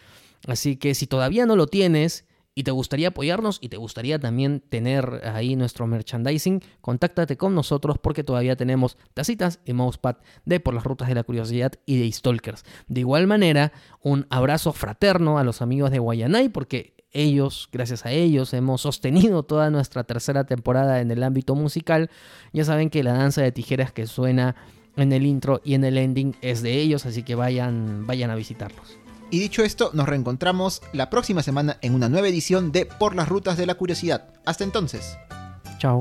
Así que si todavía no lo tienes y te gustaría apoyarnos y te gustaría también tener ahí nuestro merchandising, contáctate con nosotros porque todavía tenemos tacitas y mousepad de Por las Rutas de la Curiosidad y de Stalkers. De igual manera, un abrazo fraterno a los amigos de Guayanay porque ellos, gracias a ellos, hemos sostenido toda nuestra tercera temporada en el ámbito musical. Ya saben que la danza de tijeras que suena en el intro y en el ending es de ellos, así que vayan, vayan a visitarlos. Y dicho esto, nos reencontramos la próxima semana en una nueva edición de Por las Rutas de la Curiosidad. Hasta entonces. Chao.